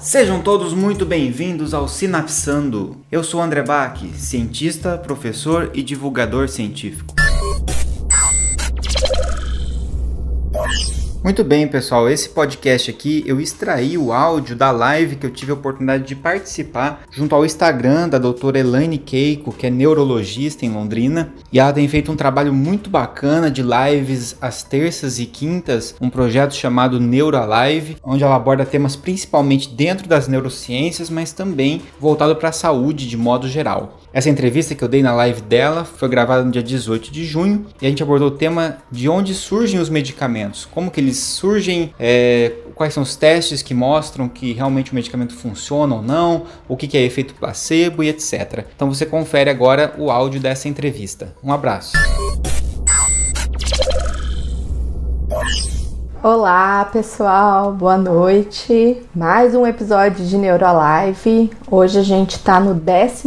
Sejam todos muito bem-vindos ao Sinapsando. Eu sou André Bach, cientista, professor e divulgador científico. Muito bem, pessoal. Esse podcast aqui eu extraí o áudio da live que eu tive a oportunidade de participar junto ao Instagram da doutora Elaine Keiko, que é neurologista em Londrina, e ela tem feito um trabalho muito bacana de lives às terças e quintas, um projeto chamado Neuralive, onde ela aborda temas principalmente dentro das neurociências, mas também voltado para a saúde de modo geral. Essa entrevista que eu dei na live dela foi gravada no dia 18 de junho e a gente abordou o tema de onde surgem os medicamentos, como que eles surgem, é, quais são os testes que mostram que realmente o medicamento funciona ou não, o que, que é efeito placebo e etc. Então você confere agora o áudio dessa entrevista. Um abraço. Olá pessoal, boa noite. Mais um episódio de Neurolive. Hoje a gente tá no 14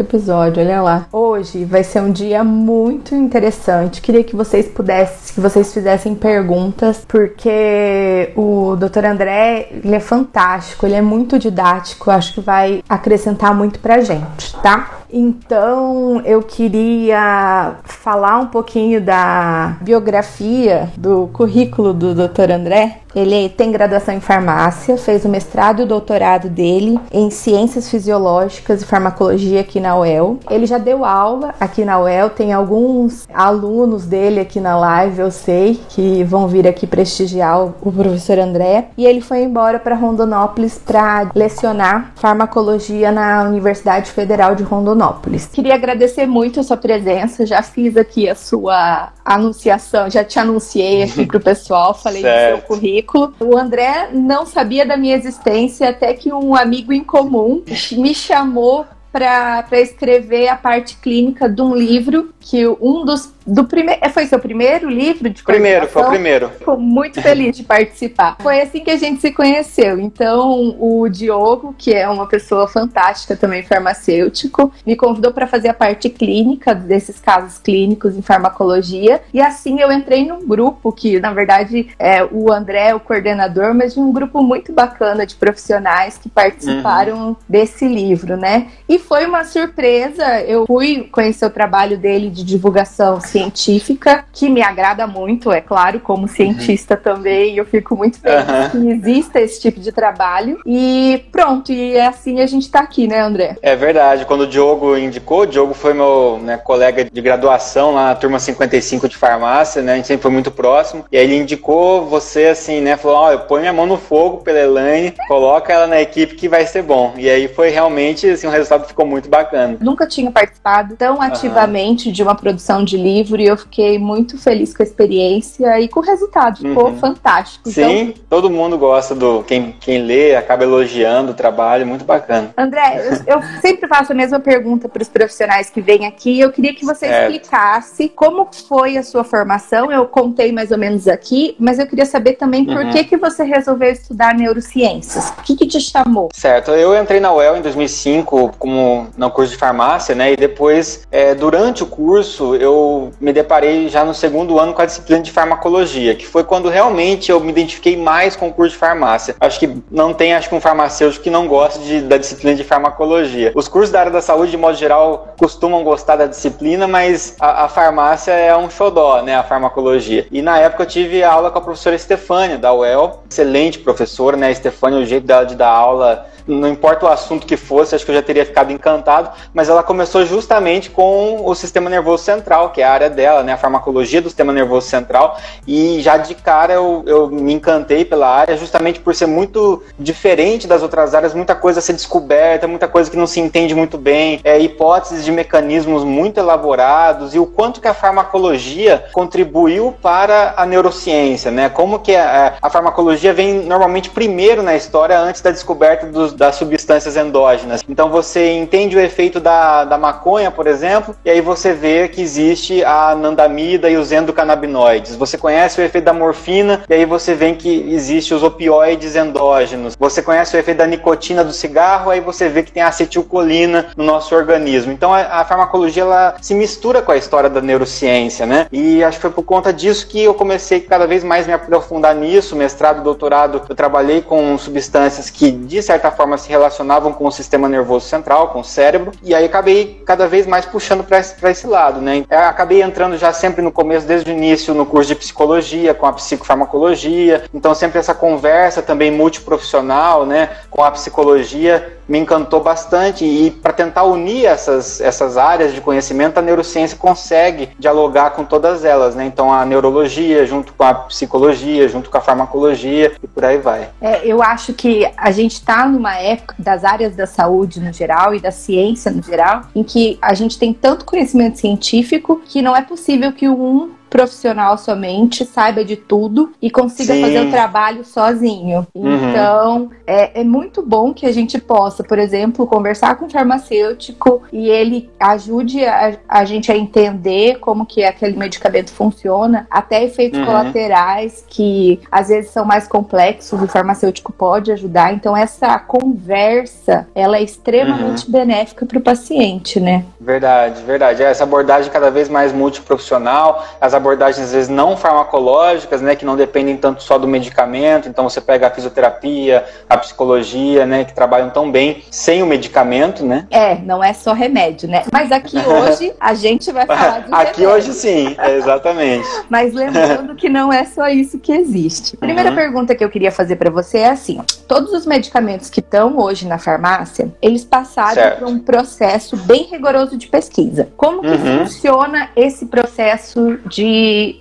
episódio, olha lá. Hoje vai ser um dia muito interessante. Queria que vocês pudessem, que vocês fizessem perguntas, porque o Dr. André, ele é fantástico, ele é muito didático, acho que vai acrescentar muito pra gente, tá? Então eu queria falar um pouquinho da biografia do currículo do Dr. André ele tem graduação em farmácia, fez o mestrado e o doutorado dele em ciências fisiológicas e farmacologia aqui na UEL. Ele já deu aula aqui na UEL, tem alguns alunos dele aqui na live, eu sei, que vão vir aqui prestigiar o professor André. E ele foi embora para Rondonópolis para lecionar farmacologia na Universidade Federal de Rondonópolis. Queria agradecer muito a sua presença, já fiz aqui a sua anunciação, já te anunciei aqui pro pessoal, falei certo. do seu currículo currículo. O André não sabia da minha existência até que um amigo em comum me chamou para escrever a parte clínica de um livro que um dos do primeiro. É, foi seu primeiro livro de Primeiro, foi o primeiro. Fico muito feliz de participar. Foi assim que a gente se conheceu. Então, o Diogo, que é uma pessoa fantástica também, farmacêutico, me convidou para fazer a parte clínica desses casos clínicos em farmacologia. E assim eu entrei num grupo que, na verdade, é o André é o coordenador, mas de um grupo muito bacana de profissionais que participaram uhum. desse livro, né? E foi uma surpresa. Eu fui conhecer o trabalho dele de divulgação científica, que me agrada muito, é claro, como cientista uhum. também, eu fico muito feliz uhum. que exista esse tipo de trabalho. E pronto, e é assim a gente tá aqui, né, André? É verdade. Quando o Diogo indicou, o Diogo foi meu né, colega de graduação lá na turma 55 de farmácia, né? A gente sempre foi muito próximo. E aí ele indicou você assim, né? Falou: Ó, oh, eu ponho minha mão no fogo pela Elaine, coloca ela na equipe que vai ser bom. E aí foi realmente, assim, o resultado ficou muito bacana. Nunca tinha participado tão ativamente uhum. de uma produção de livro livro e eu fiquei muito feliz com a experiência e com o resultado. Ficou uhum. fantástico. Sim, então, todo mundo gosta do. Quem, quem lê acaba elogiando o trabalho, muito bacana. André, eu, eu sempre faço a mesma pergunta para os profissionais que vêm aqui. Eu queria que você explicasse como foi a sua formação. Eu contei mais ou menos aqui, mas eu queria saber também por uhum. que, que você resolveu estudar neurociências. O que, que te chamou? Certo, eu entrei na UEL em 2005 como no curso de farmácia, né? E depois, é, durante o curso, eu me deparei já no segundo ano com a disciplina de farmacologia, que foi quando realmente eu me identifiquei mais com o curso de farmácia. Acho que não tem acho que um farmacêutico que não goste de, da disciplina de farmacologia. Os cursos da área da saúde, de modo geral, costumam gostar da disciplina, mas a, a farmácia é um xodó, né, a farmacologia. E na época eu tive aula com a professora Estefânia, da UEL, excelente professora, né, Estefânia, o jeito dela de dar aula não importa o assunto que fosse, acho que eu já teria ficado encantado, mas ela começou justamente com o sistema nervoso central, que é a área área dela, né, a farmacologia do sistema nervoso central, e já de cara eu, eu me encantei pela área, justamente por ser muito diferente das outras áreas, muita coisa a ser descoberta, muita coisa que não se entende muito bem, é, hipóteses de mecanismos muito elaborados, e o quanto que a farmacologia contribuiu para a neurociência, né, como que a, a farmacologia vem normalmente primeiro na história antes da descoberta dos, das substâncias endógenas. Então você entende o efeito da, da maconha, por exemplo, e aí você vê que existe a anandamida e os endocannabinoides. Você conhece o efeito da morfina e aí você vê que existe os opioides endógenos. Você conhece o efeito da nicotina do cigarro, aí você vê que tem acetilcolina no nosso organismo. Então a, a farmacologia ela se mistura com a história da neurociência, né? E acho que foi por conta disso que eu comecei cada vez mais me aprofundar nisso, mestrado, doutorado, eu trabalhei com substâncias que de certa forma se relacionavam com o sistema nervoso central, com o cérebro, e aí acabei cada vez mais puxando para esse, esse lado, né? Eu acabei entrando já sempre no começo, desde o início, no curso de psicologia, com a psicofarmacologia, então sempre essa conversa também multiprofissional, né, com a psicologia me encantou bastante e para tentar unir essas, essas áreas de conhecimento, a neurociência consegue dialogar com todas elas, né? Então a neurologia junto com a psicologia, junto com a farmacologia e por aí vai. É, eu acho que a gente está numa época das áreas da saúde no geral e da ciência no geral, em que a gente tem tanto conhecimento científico que não é possível que um profissional somente, saiba de tudo e consiga Sim. fazer o trabalho sozinho. Uhum. Então, é, é, muito bom que a gente possa, por exemplo, conversar com o farmacêutico e ele ajude a, a gente a entender como que aquele medicamento funciona, até efeitos uhum. colaterais que às vezes são mais complexos, o farmacêutico pode ajudar. Então, essa conversa, ela é extremamente uhum. benéfica para o paciente, né? Verdade, verdade. É, essa abordagem cada vez mais multiprofissional, as abordagens às vezes não farmacológicas, né, que não dependem tanto só do medicamento. Então você pega a fisioterapia, a psicologia, né, que trabalham tão bem sem o medicamento, né? É, não é só remédio, né? Mas aqui hoje a gente vai falar de Aqui remédio. hoje sim, é, exatamente. Mas lembrando que não é só isso que existe. Primeira uhum. pergunta que eu queria fazer para você é assim: todos os medicamentos que estão hoje na farmácia, eles passaram certo. por um processo bem rigoroso de pesquisa. Como que uhum. funciona esse processo de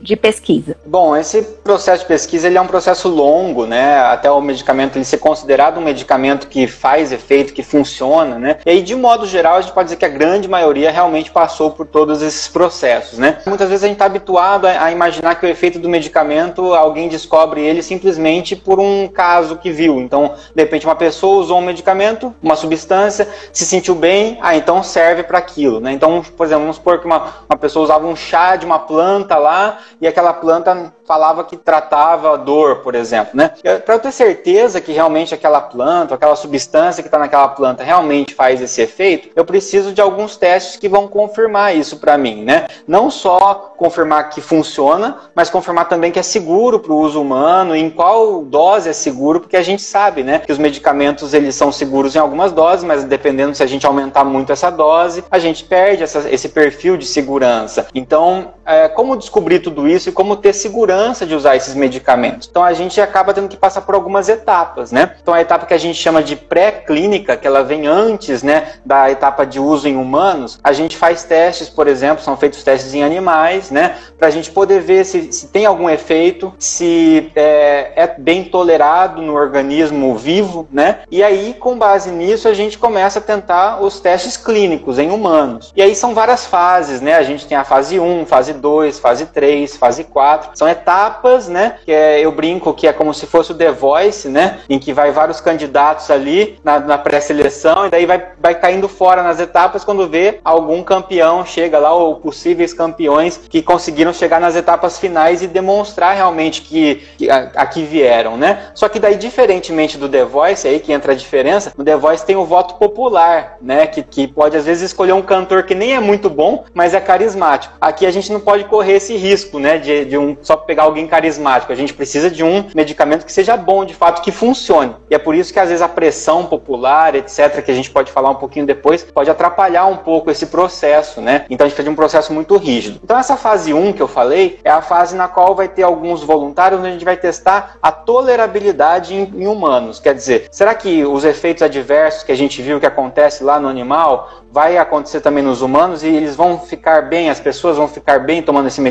de, pesquisa? Bom, esse processo de pesquisa ele é um processo longo, né? Até o medicamento ele ser considerado um medicamento que faz efeito, que funciona, né? E aí, de modo geral, a gente pode dizer que a grande maioria realmente passou por todos esses processos, né? Muitas vezes a gente está habituado a, a imaginar que o efeito do medicamento, alguém descobre ele simplesmente por um caso que viu. Então, de repente, uma pessoa usou um medicamento, uma substância, se sentiu bem, ah, então serve para aquilo, né? Então, por exemplo, vamos supor que uma, uma pessoa usava um chá de uma planta lá e aquela planta falava que tratava dor, por exemplo, né? Para eu ter certeza que realmente aquela planta, aquela substância que está naquela planta realmente faz esse efeito, eu preciso de alguns testes que vão confirmar isso para mim, né? Não só confirmar que funciona, mas confirmar também que é seguro para o uso humano, em qual dose é seguro, porque a gente sabe, né, que os medicamentos eles são seguros em algumas doses, mas dependendo se a gente aumentar muito essa dose, a gente perde essa, esse perfil de segurança. Então, é, como descobrir tudo isso e como ter segurança de usar esses medicamentos. Então a gente acaba tendo que passar por algumas etapas, né? Então a etapa que a gente chama de pré-clínica, que ela vem antes, né, da etapa de uso em humanos, a gente faz testes, por exemplo, são feitos testes em animais, né, para a gente poder ver se, se tem algum efeito, se é, é bem tolerado no organismo vivo, né? E aí, com base nisso, a gente começa a tentar os testes clínicos em humanos. E aí são várias fases, né? A gente tem a fase 1, fase 2, fase 3, fase 4. São etapas né? Que é, eu brinco que é como se fosse o The Voice, né? Em que vai vários candidatos ali na, na pré-seleção e daí vai, vai caindo fora nas etapas quando vê algum campeão chega lá ou possíveis campeões que conseguiram chegar nas etapas finais e demonstrar realmente que, que aqui vieram, né? Só que daí diferentemente do The Voice aí que entra a diferença, no The Voice tem o voto popular, né? Que, que pode às vezes escolher um cantor que nem é muito bom, mas é carismático. Aqui a gente não pode correr esse risco, né, de, de um só pegar alguém carismático. A gente precisa de um medicamento que seja bom, de fato, que funcione. E é por isso que às vezes a pressão popular, etc., que a gente pode falar um pouquinho depois, pode atrapalhar um pouco esse processo, né? Então a gente precisa de um processo muito rígido. Então essa fase 1 que eu falei é a fase na qual vai ter alguns voluntários onde a gente vai testar a tolerabilidade em, em humanos. Quer dizer, será que os efeitos adversos que a gente viu que acontece lá no animal vai acontecer também nos humanos e eles vão ficar bem, as pessoas vão ficar bem tomando esse medicamento?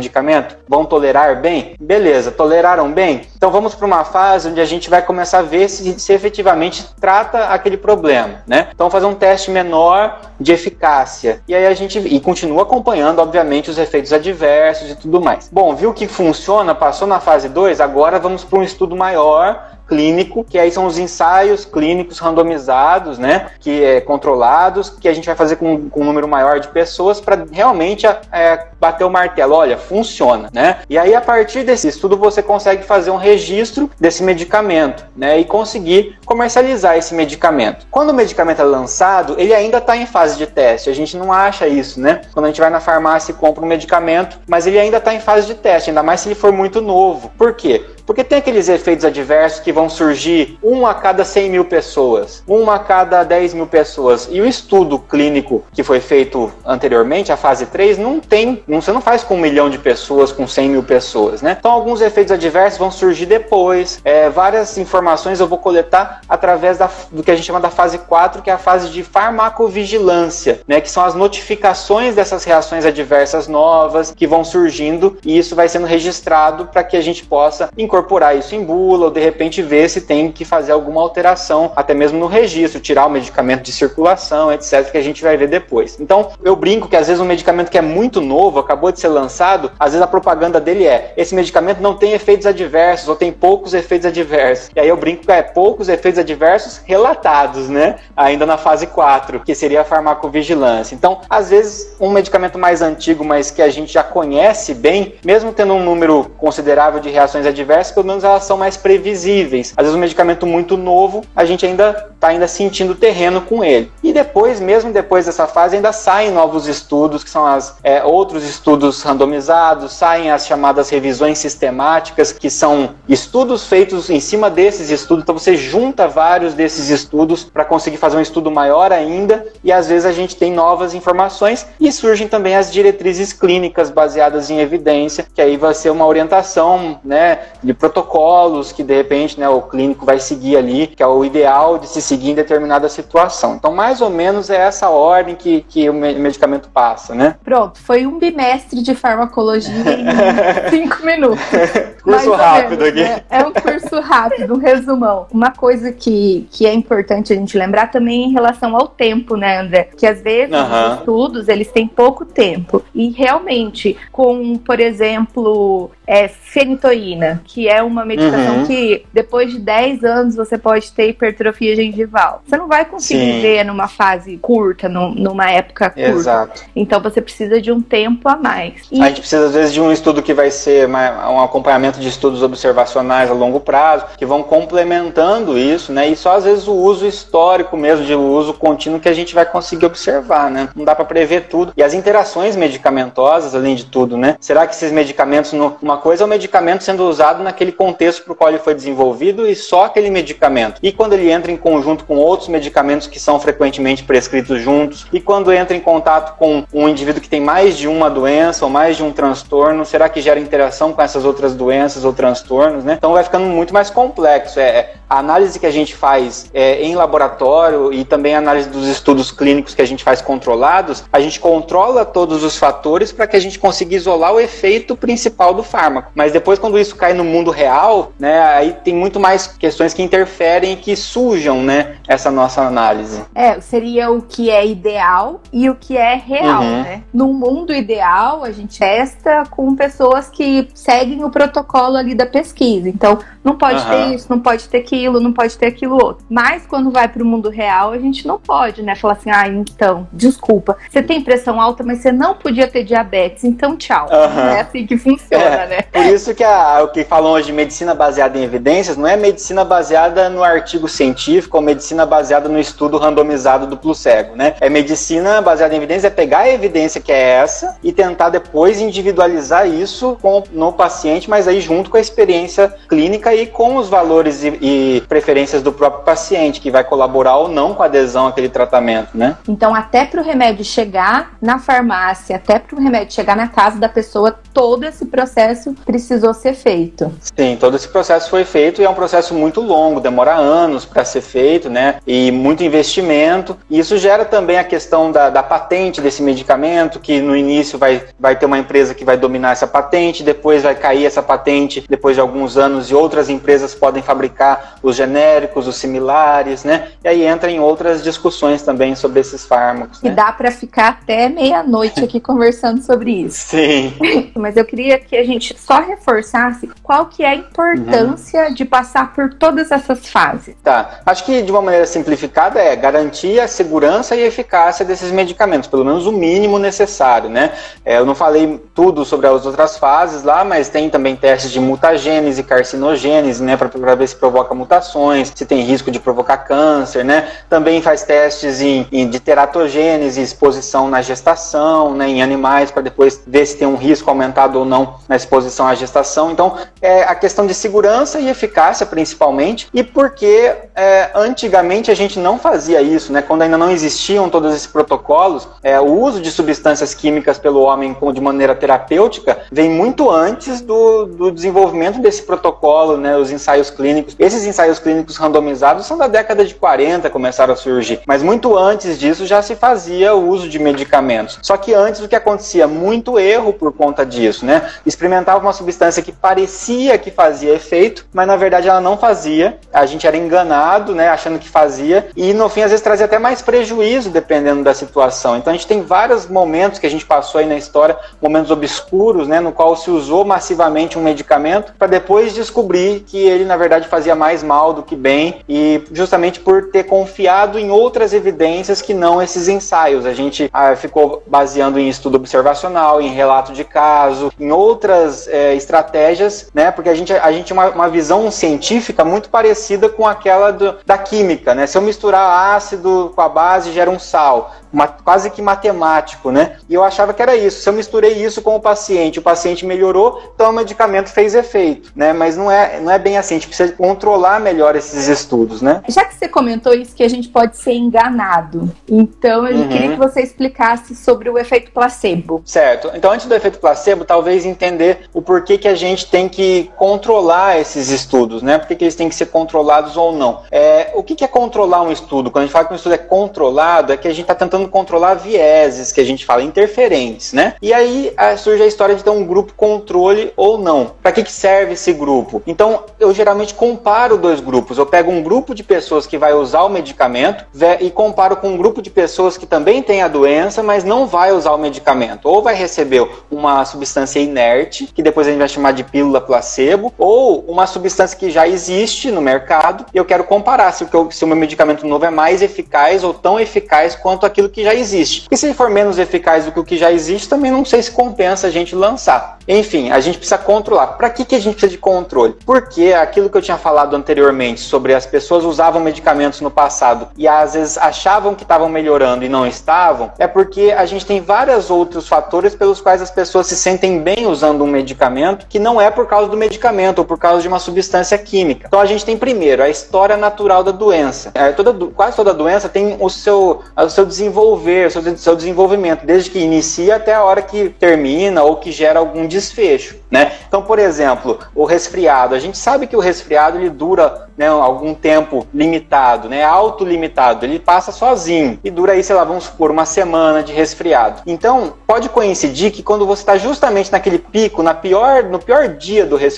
Vão tolerar bem? Beleza, toleraram bem? Então vamos para uma fase onde a gente vai começar a ver se, se efetivamente trata aquele problema, né? Então fazer um teste menor de eficácia. E aí a gente e continua acompanhando, obviamente, os efeitos adversos e tudo mais. Bom, viu que funciona, passou na fase 2, agora vamos para um estudo maior clínico, que aí são os ensaios clínicos randomizados, né, que é controlados, que a gente vai fazer com, com um número maior de pessoas para realmente é, bater o martelo, olha, funciona, né? E aí a partir desse estudo você consegue fazer um registro desse medicamento, né, e conseguir comercializar esse medicamento. Quando o medicamento é lançado, ele ainda está em fase de teste. A gente não acha isso, né? Quando a gente vai na farmácia e compra um medicamento, mas ele ainda está em fase de teste, ainda mais se ele for muito novo. Por quê? Porque tem aqueles efeitos adversos que vão surgir um a cada 100 mil pessoas, uma a cada 10 mil pessoas. E o estudo clínico que foi feito anteriormente, a fase 3, não tem, você não faz com um milhão de pessoas, com 100 mil pessoas, né? Então alguns efeitos adversos vão surgir depois. É, várias informações eu vou coletar através da, do que a gente chama da fase 4, que é a fase de farmacovigilância, né? Que são as notificações dessas reações adversas novas que vão surgindo e isso vai sendo registrado para que a gente possa incorporar incorporar isso em bula ou de repente ver se tem que fazer alguma alteração, até mesmo no registro, tirar o medicamento de circulação, etc, que a gente vai ver depois. Então, eu brinco que às vezes um medicamento que é muito novo, acabou de ser lançado, às vezes a propaganda dele é: esse medicamento não tem efeitos adversos ou tem poucos efeitos adversos. E aí eu brinco que é poucos efeitos adversos relatados, né? Ainda na fase 4, que seria a farmacovigilância. Então, às vezes um medicamento mais antigo, mas que a gente já conhece bem, mesmo tendo um número considerável de reações adversas, pelo menos elas são mais previsíveis. Às vezes um medicamento muito novo, a gente ainda está ainda sentindo terreno com ele. E depois, mesmo depois dessa fase, ainda saem novos estudos, que são as é, outros estudos randomizados, saem as chamadas revisões sistemáticas, que são estudos feitos em cima desses estudos. Então você junta vários desses estudos para conseguir fazer um estudo maior ainda, e às vezes a gente tem novas informações e surgem também as diretrizes clínicas baseadas em evidência, que aí vai ser uma orientação, né, de protocolos que de repente, né, o clínico vai seguir ali, que é o ideal de se seguir em determinada situação. Então, mais ou menos é essa ordem que, que o medicamento passa, né? Pronto, foi um bimestre de farmacologia em cinco minutos. curso rápido menos, aqui. Né? É um curso rápido, um resumão. Uma coisa que, que é importante a gente lembrar também em relação ao tempo, né, André? Que às vezes os estudos, eles têm pouco tempo. E realmente, com, por exemplo, é, fenitoína, que é uma medicação uhum. que depois de 10 anos você pode ter hipertrofia gengival. Você não vai conseguir Sim. ver numa fase curta, numa época curta. Exato. Então você precisa de um tempo a mais. E... A gente precisa, às vezes, de um estudo que vai ser uma, um acompanhamento de estudos observacionais a longo prazo, que vão complementando isso, né? E só às vezes o uso histórico mesmo, de uso contínuo, que a gente vai conseguir observar, né? Não dá para prever tudo. E as interações medicamentosas, além de tudo, né? Será que esses medicamentos, uma coisa é o medicamento sendo usado naquele contexto para o qual ele foi desenvolvido e só aquele medicamento. E quando ele entra em conjunto com outros medicamentos que são frequentemente prescritos juntos, e quando entra em contato com um indivíduo que tem mais de uma doença ou mais de um transtorno, será que gera interação com essas outras doenças ou transtornos, né? Então vai ficando muito mais complexo. É, é a análise que a gente faz é, em laboratório e também a análise dos estudos clínicos que a gente faz controlados, a gente controla todos os fatores para que a gente consiga isolar o efeito principal do fármaco. Mas depois, quando isso cai no mundo real, né, aí tem muito mais questões que interferem e que sujam, né, essa nossa análise. É, seria o que é ideal e o que é real, uhum. né? No mundo ideal, a gente testa com pessoas que seguem o protocolo ali da pesquisa. Então, não pode uhum. ter isso, não pode ter aquilo, não pode ter aquilo outro. Mas quando vai para o mundo real, a gente não pode, né? Falar assim, ah, então, desculpa, você tem pressão alta, mas você não podia ter diabetes, então tchau. Uhum. É assim que funciona, é, né? Por isso que a, o que falam hoje de medicina baseada em evidências não é medicina baseada no artigo científico ou medicina baseada no estudo randomizado duplo cego, né? É medicina baseada em evidências, é pegar a evidência que é essa e tentar depois individualizar isso com, no paciente, mas aí junto com a experiência clínica e com os valores e, e preferências do próprio paciente, que vai colaborar ou não com a adesão àquele tratamento, né? Então, até para o remédio chegar na farmácia, até para o remédio chegar na casa da pessoa, todo esse processo precisou ser feito. Sim, todo esse processo foi feito e é um processo muito longo, demora anos para ser feito, né? E muito investimento. E isso gera também a questão da, da patente desse medicamento, que no início vai, vai ter uma empresa que vai dominar essa patente, depois vai cair essa patente depois de alguns anos e outras empresas podem fabricar os genéricos, os similares, né? E aí entra em outras discussões também sobre esses fármacos. E né? dá para ficar até meia-noite aqui conversando sobre isso. Sim. Mas eu queria que a gente só reforçasse qual que é a importância uhum. de passar por todas essas fases. Tá. Acho que de uma maneira simplificada é garantir a segurança e eficácia desses medicamentos, pelo menos o mínimo necessário, né? É, eu não falei tudo sobre as outras fases lá, mas tem também testes de mutagênese, carcinogênese, né, para ver se provoca mutações, se tem risco de provocar câncer, né? Também faz testes em, em de teratogênese, exposição na gestação, né, em animais, para depois ver se tem um risco aumentado ou não na exposição à gestação. Então, é a questão de segurança e eficácia, principalmente, e porque é, antigamente a gente não fazia isso, né? Quando ainda não existiam todos esses protocolos, é, o uso de substâncias químicas pelo homem de maneira terapêutica vem muito antes do, do desenvolvimento desse protocolo, né? Os ensaios clínicos. Esses ensaios clínicos randomizados são da década de 40, começaram a surgir, mas muito antes disso já se fazia o uso de medicamentos. Só que antes o que acontecia? Muito erro por conta disso, né? Experimentava uma substância que parecia que fazia efeito, mas na verdade ela não fazia. A gente era enganado, né? Achando que fazia, e no fim às vezes trazia até mais prejuízo dependendo da situação. Então a gente tem vários momentos que a gente passou aí na história, momentos obscuros, né? No qual se usou massivamente um medicamento para depois descobrir que ele na verdade fazia mais mal do que bem, e justamente por ter confiado em outras evidências que não esses ensaios. A gente ah, ficou baseando em estudo observacional, em relato de caso, em outras é, estratégias, né? Porque a gente, a gente tinha uma, uma visão científica muito parecida com aquela do, da química, né? Se eu misturar ácido com a base, gera um sal uma, quase que matemático, né? E eu achava que era isso. Se eu misturei isso com o paciente, o paciente melhorou, então o medicamento fez efeito, né? Mas não é, não é bem assim. A gente precisa controlar melhor esses estudos, né? Já que você comentou isso, que a gente pode ser enganado. Então eu uhum. queria que você explicasse sobre o efeito placebo. Certo. Então antes do efeito placebo, talvez entender o porquê que a gente tem que controlar esses estudos, né? Por que, eles têm que ser controlados ou não. É, o que, que é controlar um estudo? Quando a gente fala que um estudo é controlado, é que a gente está tentando controlar vieses, que a gente fala interferentes, né? E aí surge a história de ter um grupo controle ou não. Para que, que serve esse grupo? Então, eu geralmente comparo dois grupos. Eu pego um grupo de pessoas que vai usar o medicamento e comparo com um grupo de pessoas que também tem a doença, mas não vai usar o medicamento. Ou vai receber uma substância inerte, que depois a gente vai chamar de pílula placebo, ou uma substância que já existe no mercado e eu quero comparar se o, se o meu medicamento novo é mais eficaz ou tão eficaz quanto aquilo que já existe. E se for menos eficaz do que o que já existe, também não sei se compensa a gente lançar. Enfim, a gente precisa controlar. Para que, que a gente precisa de controle? Porque aquilo que eu tinha falado anteriormente sobre as pessoas usavam medicamentos no passado e às vezes achavam que estavam melhorando e não estavam, é porque a gente tem vários outros fatores pelos quais as pessoas se sentem bem usando um medicamento que não é por causa do medicamento ou por causa de uma substância química. Então a gente tem primeiro a história natural da doença. É, toda, quase toda doença tem o seu, o seu desenvolver, seu, seu desenvolvimento, desde que inicia até a hora que termina ou que gera algum desfecho. Né? Então, por exemplo, o resfriado. A gente sabe que o resfriado ele dura né, algum tempo limitado, né, autolimitado. Ele passa sozinho e dura aí, sei lá, vamos supor, uma semana de resfriado. Então, pode coincidir que quando você está justamente naquele pico, na pior, no pior dia do resfriado,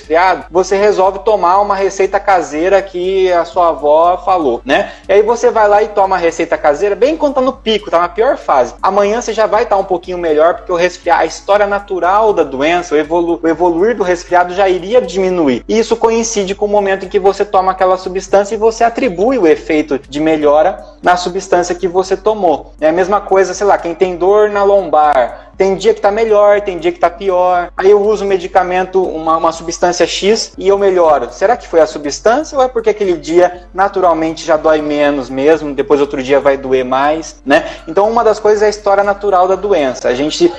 você resolve tomar uma receita caseira que a sua avó falou, né? E aí você vai lá e toma a receita caseira bem quando tá no pico, tá na pior fase. Amanhã você já vai estar tá um pouquinho melhor porque o resfriado, a história natural da doença, o, evolu o evoluir do resfriado já iria diminuir. E isso coincide com o momento em que você toma aquela substância e você atribui o efeito de melhora na substância que você tomou. É a mesma coisa, sei lá, quem tem dor na lombar, tem dia que tá melhor, tem dia que tá pior. Aí eu uso um medicamento, uma, uma substância X e eu melhoro. Será que foi a substância ou é porque aquele dia naturalmente já dói menos mesmo, depois outro dia vai doer mais, né? Então uma das coisas é a história natural da doença. A gente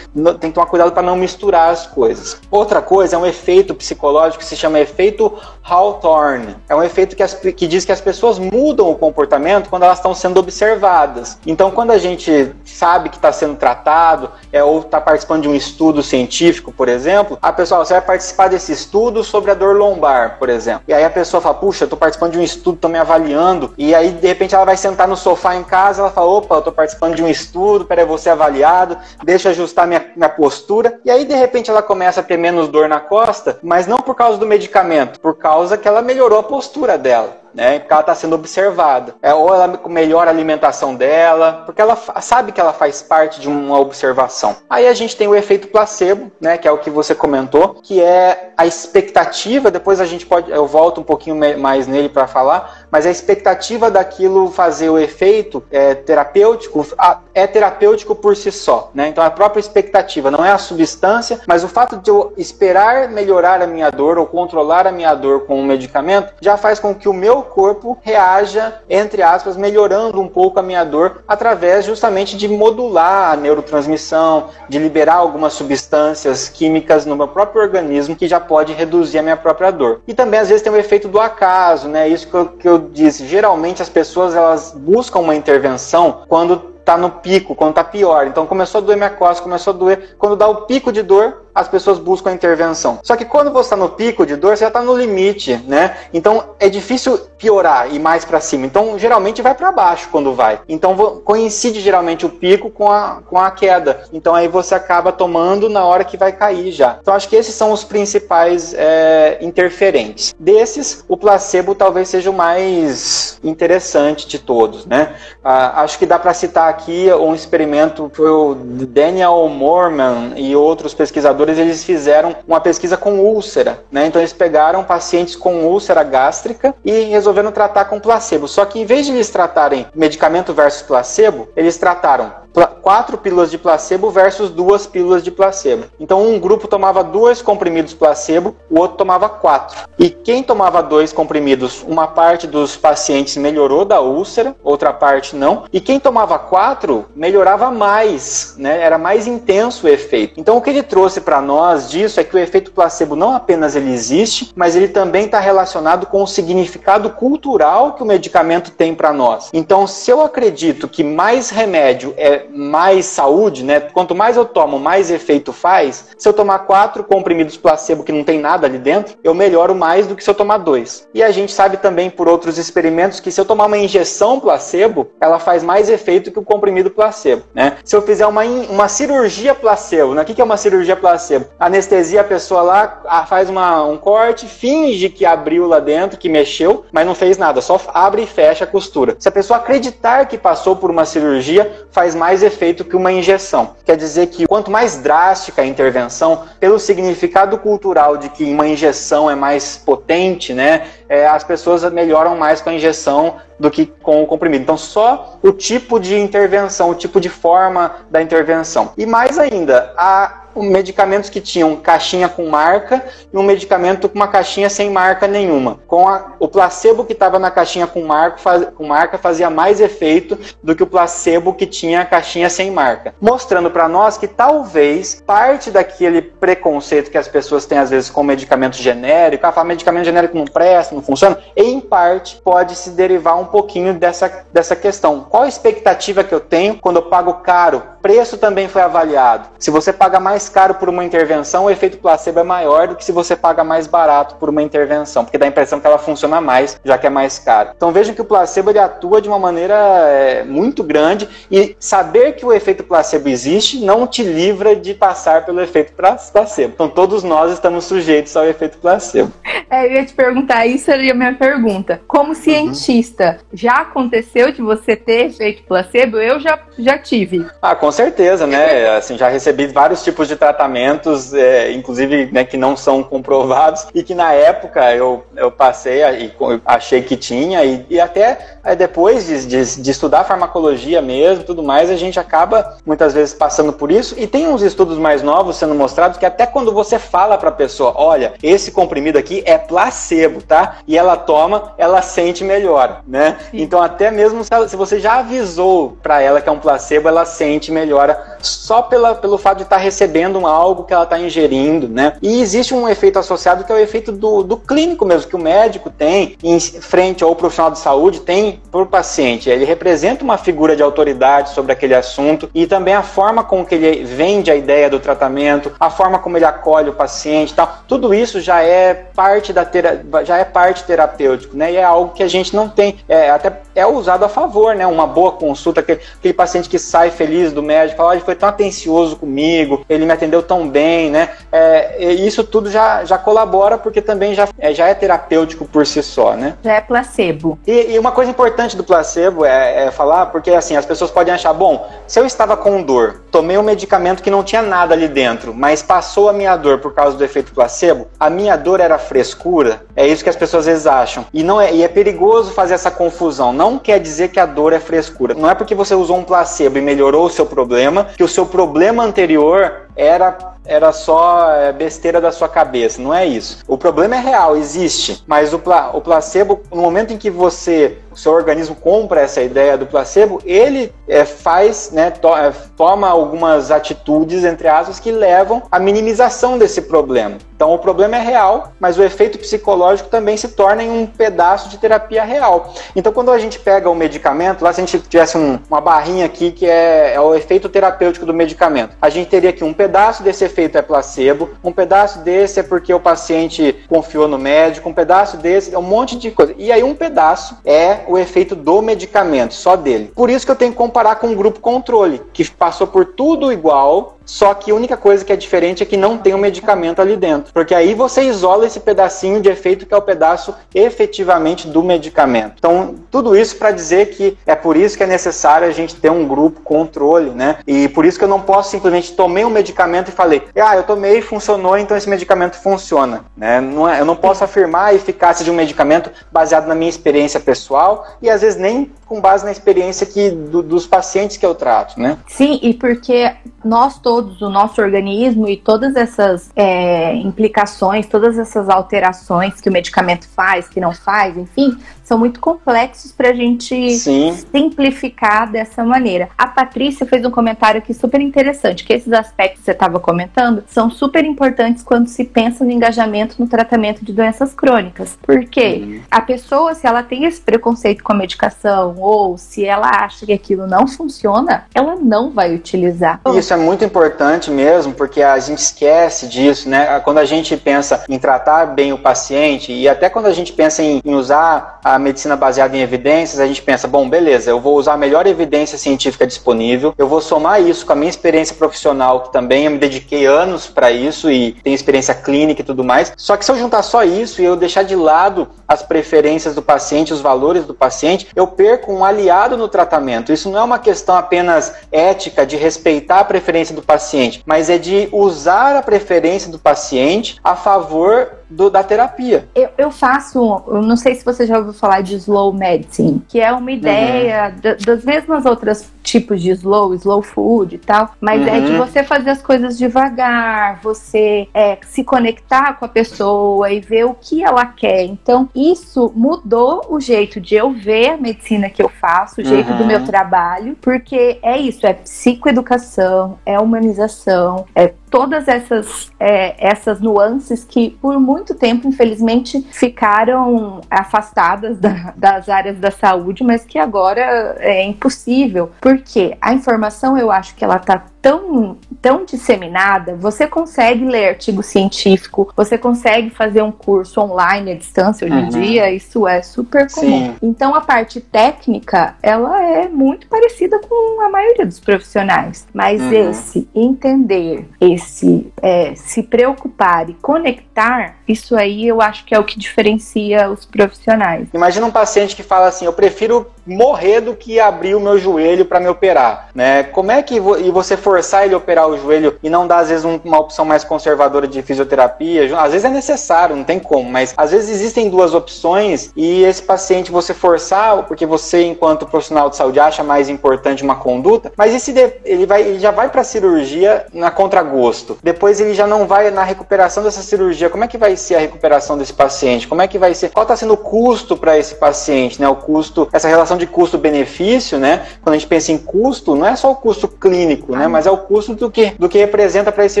tem que tomar cuidado para não misturar as coisas. Outra coisa é um efeito psicológico que se chama efeito Hawthorne. É um efeito que, as, que diz que as pessoas mudam o comportamento quando elas estão sendo observadas. Então quando a gente sabe que está sendo tratado é, ou está participando de um estudo científico, por exemplo, a pessoa, você vai participar desse estudo sobre a dor lombar, por exemplo. E aí a pessoa fala, puxa, eu tô participando de um estudo, tô me avaliando. E aí, de repente, ela vai sentar no sofá em casa, ela fala, opa, eu tô participando de um estudo, peraí, vou ser avaliado, deixa eu ajustar minha, minha postura. E aí, de repente, ela começa a ter menos dor na costa, mas não por causa do medicamento, por causa que ela melhorou a postura dela né? Porque ela está sendo observada. É, ou ela melhora a alimentação dela, porque ela sabe que ela faz parte de uma observação. Aí a gente tem o efeito placebo, né? Que é o que você comentou, que é a expectativa. Depois a gente pode, eu volto um pouquinho mais nele para falar mas a expectativa daquilo fazer o efeito é, terapêutico é terapêutico por si só, né? Então a própria expectativa não é a substância, mas o fato de eu esperar melhorar a minha dor ou controlar a minha dor com um medicamento já faz com que o meu corpo reaja, entre aspas, melhorando um pouco a minha dor através justamente de modular a neurotransmissão, de liberar algumas substâncias químicas no meu próprio organismo que já pode reduzir a minha própria dor. E também às vezes tem o efeito do acaso, né? Isso que eu, que eu disse, geralmente as pessoas elas buscam uma intervenção quando tá no pico, quando tá pior. Então começou a doer minha costa, começou a doer. Quando dá o pico de dor, as pessoas buscam a intervenção. Só que quando você está no pico de dor, você já está no limite, né? Então é difícil piorar e mais para cima. Então geralmente vai para baixo quando vai. Então coincide geralmente o pico com a, com a queda. Então aí você acaba tomando na hora que vai cair já. Então acho que esses são os principais é, interferentes. Desses, o placebo talvez seja o mais interessante de todos, né? Ah, acho que dá para citar aqui um experimento foi o Daniel Morman e outros pesquisadores eles fizeram uma pesquisa com úlcera, né? Então eles pegaram pacientes com úlcera gástrica e resolveram tratar com placebo. Só que em vez de eles tratarem medicamento versus placebo, eles trataram quatro pílulas de placebo versus duas pílulas de placebo. Então, um grupo tomava dois comprimidos placebo, o outro tomava quatro. E quem tomava dois comprimidos, uma parte dos pacientes melhorou da úlcera, outra parte não. E quem tomava quatro melhorava mais, né? Era mais intenso o efeito. Então, o que ele trouxe para nós disso é que o efeito placebo não apenas ele existe, mas ele também está relacionado com o significado cultural que o medicamento tem para nós. Então, se eu acredito que mais remédio é mais saúde, né? Quanto mais eu tomo, mais efeito faz. Se eu tomar quatro comprimidos placebo que não tem nada ali dentro, eu melhoro mais do que se eu tomar dois. E a gente sabe também por outros experimentos que se eu tomar uma injeção placebo, ela faz mais efeito que o comprimido placebo, né? Se eu fizer uma, uma cirurgia placebo, né? O que é uma cirurgia placebo? Anestesia a pessoa lá, faz uma, um corte, finge que abriu lá dentro, que mexeu, mas não fez nada, só abre e fecha a costura. Se a pessoa acreditar que passou por uma cirurgia, faz mais mais efeito que uma injeção. Quer dizer que quanto mais drástica a intervenção, pelo significado cultural de que uma injeção é mais potente, né, é, as pessoas melhoram mais com a injeção do que com o comprimido. Então, só o tipo de intervenção, o tipo de forma da intervenção. E mais ainda, a medicamentos que tinham caixinha com marca e um medicamento com uma caixinha sem marca nenhuma. Com a, o placebo que estava na caixinha com, marco, faz, com marca fazia mais efeito do que o placebo que tinha a caixinha sem marca. Mostrando para nós que talvez parte daquele preconceito que as pessoas têm às vezes com medicamento genérico, ah, medicamento genérico não presta, não funciona, em parte pode se derivar um pouquinho dessa, dessa questão. Qual a expectativa que eu tenho quando eu pago caro? Preço também foi avaliado. Se você paga mais mais caro por uma intervenção, o efeito placebo é maior do que se você paga mais barato por uma intervenção, porque dá a impressão que ela funciona mais, já que é mais caro. Então vejam que o placebo ele atua de uma maneira é, muito grande e saber que o efeito placebo existe não te livra de passar pelo efeito placebo. Então todos nós estamos sujeitos ao efeito placebo. É, eu ia te perguntar, isso seria a minha pergunta. Como cientista, uhum. já aconteceu de você ter efeito placebo? Eu já, já tive. Ah, com certeza, né? Assim, já recebi vários tipos de de tratamentos, é, inclusive né, que não são comprovados, e que na época eu, eu passei e achei que tinha, e, e até é, depois de, de, de, estudar farmacologia mesmo tudo mais, a gente acaba muitas vezes passando por isso. E tem uns estudos mais novos sendo mostrados que até quando você fala para a pessoa, olha, esse comprimido aqui é placebo, tá? E ela toma, ela sente melhor, né? Então até mesmo se você já avisou para ela que é um placebo, ela sente melhora só pela, pelo fato de estar tá recebendo um algo que ela está ingerindo, né? E existe um efeito associado que é o efeito do, do clínico mesmo, que o médico tem em frente ao profissional de saúde, tem para o paciente. Ele representa uma figura de autoridade sobre aquele assunto e também a forma com que ele vende a ideia do tratamento, a forma como ele acolhe o paciente, tal. Tudo isso já é parte da tera, já é parte terapêutico, né? E é algo que a gente não tem, é, até é usado a favor, né? Uma boa consulta, aquele, aquele paciente que sai feliz do médico, fala, ele foi tão atencioso comigo, ele me atendeu tão bem, né? É, isso tudo já, já colabora porque também já, é, já é terapêutico por si só, né? Já é placebo. E, e uma coisa importante do placebo é, é, falar, porque assim, as pessoas podem achar, bom, se eu estava com dor, tomei um medicamento que não tinha nada ali dentro, mas passou a minha dor por causa do efeito placebo, a minha dor era frescura, é isso que as pessoas às vezes acham. E, não é, e é perigoso fazer essa confusão. Não quer dizer que a dor é frescura. Não é porque você usou um placebo e melhorou o seu problema que o seu problema anterior era era só é, besteira da sua cabeça. Não é isso. O problema é real, existe. Mas o, pla o placebo, no momento em que você, o seu organismo compra essa ideia do placebo, ele é, faz, né, to é, toma algumas atitudes, entre aspas, que levam à minimização desse problema. Então o problema é real, mas o efeito psicológico também se torna em um pedaço de terapia real. Então quando a gente pega o medicamento, lá se a gente tivesse um, uma barrinha aqui que é, é o efeito terapêutico do medicamento, a gente teria aqui um pedaço desse efeito é placebo, um pedaço desse é porque o paciente confiou no médico, um pedaço desse é um monte de coisa. E aí um pedaço é o efeito do medicamento, só dele. Por isso que eu tenho que comparar com o grupo controle, que passou por tudo igual, só que a única coisa que é diferente é que não tem um medicamento ali dentro. Porque aí você isola esse pedacinho de efeito que é o pedaço efetivamente do medicamento. Então, tudo isso para dizer que é por isso que é necessário a gente ter um grupo controle, né? E por isso que eu não posso simplesmente tomei um medicamento e falei, ah, eu tomei e funcionou, então esse medicamento funciona, né? Não é, eu não posso afirmar a eficácia de um medicamento baseado na minha experiência pessoal e às vezes nem com base na experiência que, do, dos pacientes que eu trato, né? Sim, e porque nós todos, o nosso organismo e todas essas é, implicações, todas essas alterações que o medicamento faz, que não faz, enfim, são muito complexos para a gente Sim. simplificar dessa maneira. A Patrícia fez um comentário aqui super interessante, que esses aspectos que você estava comentando são super importantes quando se pensa no engajamento no tratamento de doenças crônicas. Porque uhum. a pessoa, se ela tem esse preconceito com a medicação ou se ela acha que aquilo não funciona, ela não vai utilizar. Isso é muito importante mesmo, porque a gente esquece disso, né? Quando a gente pensa em tratar bem o paciente e até quando a gente pensa em, em usar a medicina baseada em evidências, a gente pensa, bom, beleza, eu vou usar a melhor evidência científica disponível, eu vou somar isso com a minha experiência profissional, que também eu me dediquei anos para isso e tenho experiência clínica e tudo mais. Só que se eu juntar só isso e eu deixar de lado as preferências do paciente, os valores do paciente, eu perco um aliado no tratamento. Isso não é uma questão apenas ética de respeitar a preferência do paciente, mas é de usar a preferência do paciente a favor do, da terapia. Eu, eu faço, eu não sei se você já ouviu falar de slow medicine, que é uma ideia uhum. das mesmas outras tipos de slow, slow food e tal, mas uhum. é de uhum. você fazer as coisas devagar, você é, se conectar com a pessoa e ver o que ela quer. Então, isso mudou o jeito de eu ver a medicina que eu faço, o jeito uhum. do meu uhum. trabalho, porque é isso, é psicoeducação, é humanização, é todas essas, é, essas nuances que por muito tempo, infelizmente, ficaram afastadas da, das áreas da saúde, mas que agora é impossível. Porque a informação eu acho que ela está tão, tão disseminada, você consegue ler artigo científico, você consegue fazer um curso online à distância hoje em uhum. dia, isso é super comum. Sim. Então a parte técnica, ela é muito parecida com a maioria dos profissionais, mas uhum. esse entender, esse é, se preocupar e conectar, isso aí eu acho que é o que diferencia os profissionais. Imagina um paciente que fala assim, eu prefiro morrer do que abrir o meu joelho para me operar, né? Como é que vo e você forçar ele a operar o joelho e não dar às vezes um, uma opção mais conservadora de fisioterapia, às vezes é necessário, não tem como, mas às vezes existem duas opções e esse paciente você forçar, porque você enquanto profissional de saúde acha mais importante uma conduta, mas esse ele vai ele já vai para a cirurgia na contragosto. Depois ele já não vai na recuperação dessa cirurgia. Como é que vai ser a recuperação desse paciente? Como é que vai ser? Qual está sendo o custo para esse paciente, né? O custo, essa relação de custo-benefício, né? Quando a gente pensa em custo, não é só o custo clínico, né? Mas é o custo do que do que representa para esse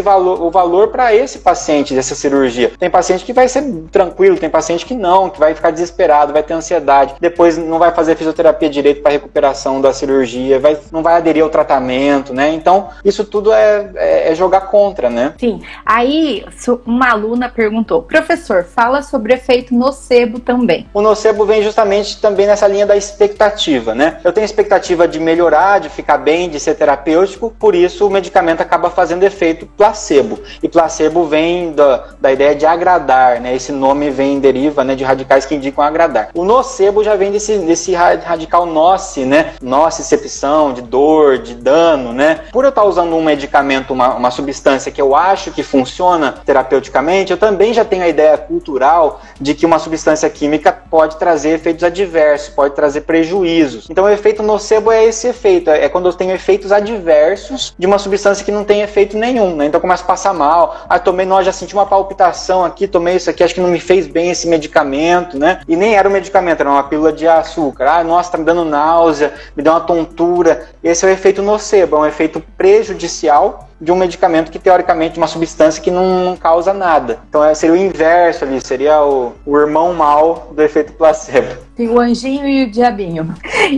valor, o valor para esse paciente dessa cirurgia. Tem paciente que vai ser tranquilo, tem paciente que não, que vai ficar desesperado, vai ter ansiedade, depois não vai fazer fisioterapia direito para recuperação da cirurgia, vai, não vai aderir ao tratamento, né? Então, isso tudo é, é, é jogar contra, né? Sim. Aí, uma aluna perguntou, professor, fala sobre efeito nocebo também. O nocebo vem justamente também nessa linha da expectativa, né? Eu tenho expectativa de melhorar, de ficar bem, de ser terapêutico, por isso o medicamento acaba fazendo efeito placebo. E placebo vem da, da ideia de agradar, né? Esse nome vem, deriva né, de radicais que indicam agradar. O nocebo já vem desse, desse radical noce, né? Nocicepção, de dor, de dano, né? Por eu estar usando um medicamento, uma, uma substância que eu acho que funciona terapeuticamente, eu também já tenho a ideia cultural de que uma substância química pode trazer efeitos adversos, pode trazer prejuízos. Então o efeito nocebo é esse efeito, é quando eu tenho efeitos adversos de uma substância que não tem efeito nenhum, né? Então começa a passar mal, ah, tomei, nós já senti uma palpitação aqui, tomei isso aqui, acho que não me fez bem esse medicamento, né? E nem era um medicamento, era uma pílula de açúcar. Ah, nossa, tá me dando náusea, me deu uma tontura. Esse é o efeito nocebo, é um efeito prejudicial de um medicamento que, teoricamente, uma substância que não, não causa nada. Então, é, seria o inverso ali, seria o, o irmão mal do efeito placebo. Tem o anjinho e o diabinho.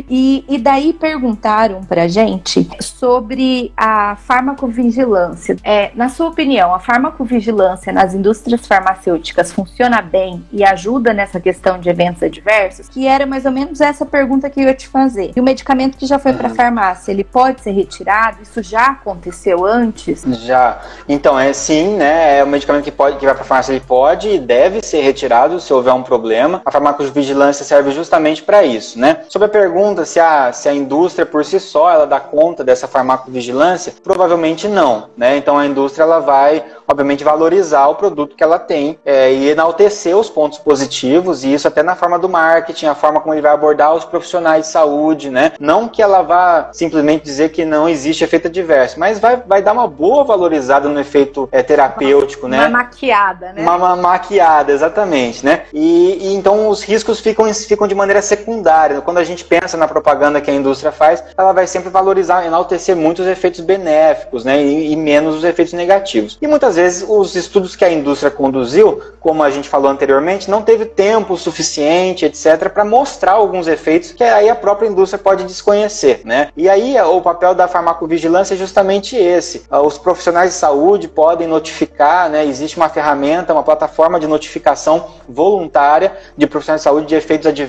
E, e daí perguntaram pra gente sobre a farmacovigilância. É, na sua opinião, a farmacovigilância nas indústrias farmacêuticas funciona bem e ajuda nessa questão de eventos adversos? Que era mais ou menos essa pergunta que eu ia te fazer. E o medicamento que já foi uhum. para farmácia, ele pode ser retirado? Isso já aconteceu antes? Já. Então, é sim, né? É um medicamento que pode que vai para farmácia, ele pode e deve ser retirado se houver um problema. A farmacovigilância serve justamente para isso, né? Sobre a pergunta se a, se a indústria por si só ela dá conta dessa farmacovigilância, provavelmente não, né? Então a indústria ela vai obviamente, valorizar o produto que ela tem é, e enaltecer os pontos positivos, e isso até na forma do marketing, a forma como ele vai abordar os profissionais de saúde, né? Não que ela vá simplesmente dizer que não existe efeito adverso, mas vai, vai dar uma boa valorizada no efeito é, terapêutico, uma, né? Uma maquiada, né? Uma, uma maquiada, exatamente, né? E, e, então os riscos ficam, ficam de maneira secundária. Quando a gente pensa na propaganda que a indústria faz, ela vai sempre valorizar, enaltecer muito os efeitos benéficos, né? E, e menos os efeitos negativos. E muitas vezes os estudos que a indústria conduziu, como a gente falou anteriormente, não teve tempo suficiente, etc., para mostrar alguns efeitos que aí a própria indústria pode desconhecer, né? E aí o papel da farmacovigilância é justamente esse. Os profissionais de saúde podem notificar, né? Existe uma ferramenta, uma plataforma de notificação voluntária de profissionais de saúde de efeitos adversos,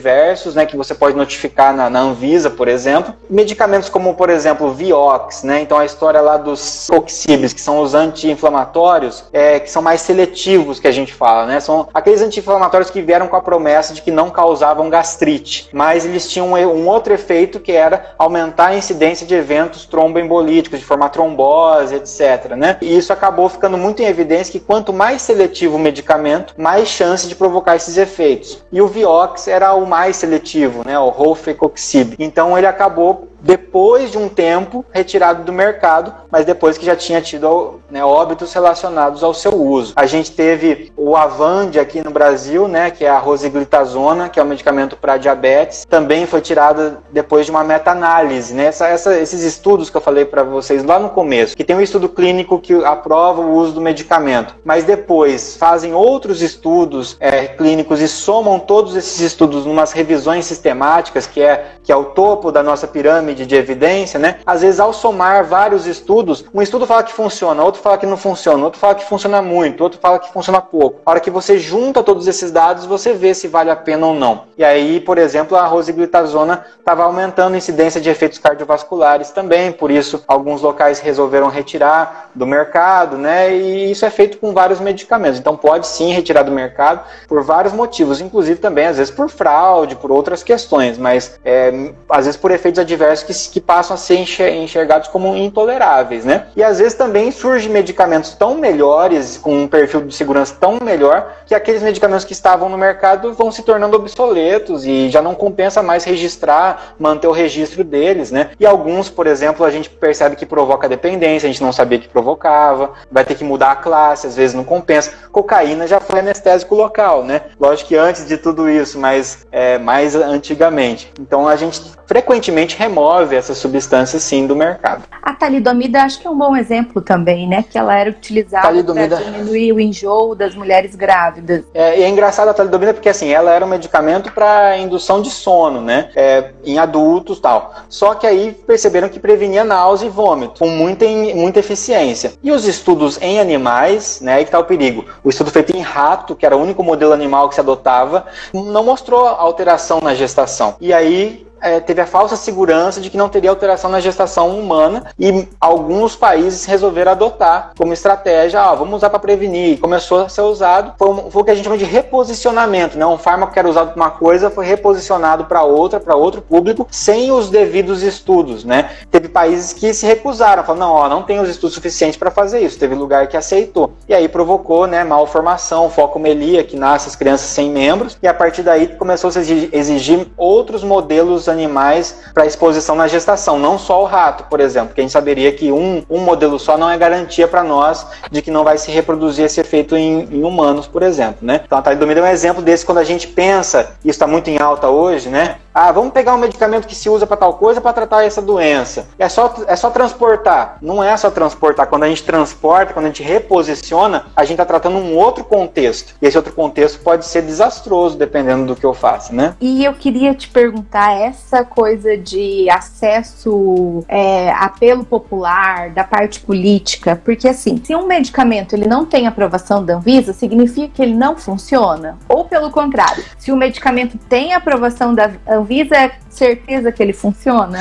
né? Que você pode notificar na, na Anvisa, por exemplo. Medicamentos como, por exemplo, Vioxx, né? Então a história lá dos Oxibis, que são os anti-inflamatórios é, que são mais seletivos, que a gente fala, né? São aqueles anti-inflamatórios que vieram com a promessa de que não causavam gastrite, mas eles tinham um, um outro efeito que era aumentar a incidência de eventos tromboembolíticos, de formar trombose, etc. Né? E isso acabou ficando muito em evidência que quanto mais seletivo o medicamento, mais chance de provocar esses efeitos. E o Vioxx era o mais seletivo, né? O Rofecoxib. Então ele acabou depois de um tempo retirado do mercado, mas depois que já tinha tido né, óbitos relacionados ao seu uso. A gente teve o Avand aqui no Brasil, né, que é a rosiglitazona, que é um medicamento para diabetes, também foi tirado depois de uma meta-análise. Né? Essa, essa, esses estudos que eu falei para vocês lá no começo, que tem um estudo clínico que aprova o uso do medicamento, mas depois fazem outros estudos é, clínicos e somam todos esses estudos numas revisões sistemáticas, que é, que é o topo da nossa pirâmide de evidência, né? Às vezes, ao somar vários estudos, um estudo fala que funciona, outro fala que não funciona, outro fala que funciona muito, outro fala que funciona pouco. A hora que você junta todos esses dados, você vê se vale a pena ou não. E aí, por exemplo, a rosiglitazona estava aumentando a incidência de efeitos cardiovasculares também, por isso alguns locais resolveram retirar do mercado, né? E isso é feito com vários medicamentos. Então pode sim retirar do mercado por vários motivos, inclusive também às vezes por fraude, por outras questões, mas é, às vezes por efeitos adversos que, que passam a ser enxergados como intoleráveis, né? E às vezes também surgem medicamentos tão melhores, com um perfil de segurança tão melhor, que aqueles medicamentos que estavam no mercado vão se tornando obsoletos e já não compensa mais registrar, manter o registro deles, né? E alguns, por exemplo, a gente percebe que provoca dependência, a gente não sabia que provocava, vai ter que mudar a classe, às vezes não compensa. Cocaína já foi anestésico local, né? Lógico que antes de tudo isso, mas é, mais antigamente. Então a gente frequentemente remove essas substâncias sim do mercado. A talidomida acho que é um bom exemplo também, né? Que ela era utilizada talidomida... para diminuir o enjoo das mulheres grávidas. É, e é engraçado a talidomida porque assim, ela era um medicamento para indução de sono, né? É, em adultos tal. Só que aí perceberam que prevenia náusea e vômito com muita, muita eficiência. E os estudos em animais, né? Aí que tá o perigo. O estudo feito em rato, que era o único modelo animal que se adotava, não mostrou alteração na gestação. E aí é, teve a falsa segurança de que não teria alteração na gestação humana e alguns países resolveram adotar como estratégia, ah, vamos usar para prevenir. Começou a ser usado, foi, um, foi, o que a gente chama de reposicionamento, né? Um fármaco que era usado para uma coisa foi reposicionado para outra, para outro público, sem os devidos estudos, né? Teve países que se recusaram, falaram, não, ó, não tem os estudos suficientes para fazer isso. Teve lugar que aceitou. E aí provocou, né, malformação, focomelia, que nasce as crianças sem membros, e a partir daí começou a se exigir outros modelos animais para exposição na gestação, não só o rato, por exemplo, que a gente saberia que um, um modelo só não é garantia para nós de que não vai se reproduzir esse efeito em, em humanos, por exemplo, né? Então a talidomida é um exemplo desse quando a gente pensa, isso está muito em alta hoje, né? Ah, vamos pegar um medicamento que se usa para tal coisa para tratar essa doença. É só, é só transportar. Não é só transportar. Quando a gente transporta, quando a gente reposiciona, a gente está tratando um outro contexto. E esse outro contexto pode ser desastroso, dependendo do que eu faço, né? E eu queria te perguntar essa coisa de acesso, é, apelo popular, da parte política, porque assim, se um medicamento ele não tem aprovação da Anvisa, significa que ele não funciona? Ou pelo contrário, se o medicamento tem aprovação da Anvisa, Anvisa é certeza que ele funciona?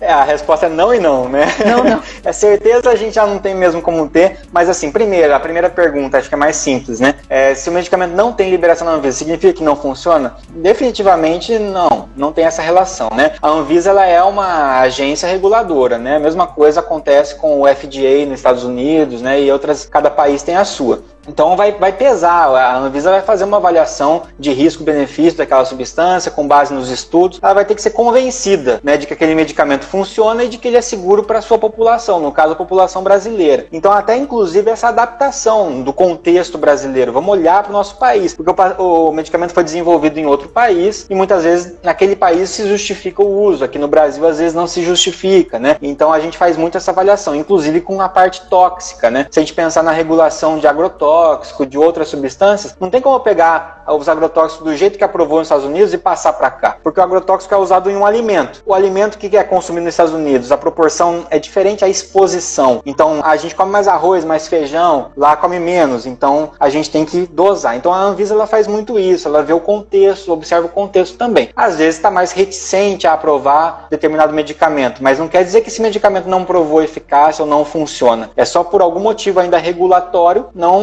É, a resposta é não e não, né? Não, não. É certeza a gente já não tem mesmo como ter, mas assim, primeiro, a primeira pergunta, acho que é mais simples, né? É, se o medicamento não tem liberação na Anvisa, significa que não funciona? Definitivamente não, não tem essa relação, né? A Anvisa ela é uma agência reguladora, né? A mesma coisa acontece com o FDA nos Estados Unidos, né? E outras, cada país tem a sua. Então vai, vai pesar, a Anvisa vai fazer uma avaliação de risco-benefício daquela substância com base nos estudos. Ela vai ter que ser convencida né, de que aquele medicamento funciona e de que ele é seguro para a sua população, no caso a população brasileira. Então até inclusive essa adaptação do contexto brasileiro. Vamos olhar para o nosso país, porque o, o, medicamento foi desenvolvido em outro país e muitas vezes naquele país se justifica o uso. Aqui no Brasil às vezes não se justifica, né? Então a gente faz muito essa avaliação, inclusive com a parte tóxica, né? Se a gente pensar na regulação de agrotóxicos agrotóxico, de outras substâncias, não tem como pegar os agrotóxicos do jeito que aprovou nos Estados Unidos e passar para cá, porque o agrotóxico é usado em um alimento. O alimento que é consumido nos Estados Unidos, a proporção é diferente à exposição. Então a gente come mais arroz, mais feijão, lá come menos. Então a gente tem que dosar. Então a Anvisa ela faz muito isso, ela vê o contexto, observa o contexto também. Às vezes está mais reticente a aprovar determinado medicamento, mas não quer dizer que esse medicamento não provou eficácia ou não funciona. É só por algum motivo ainda regulatório não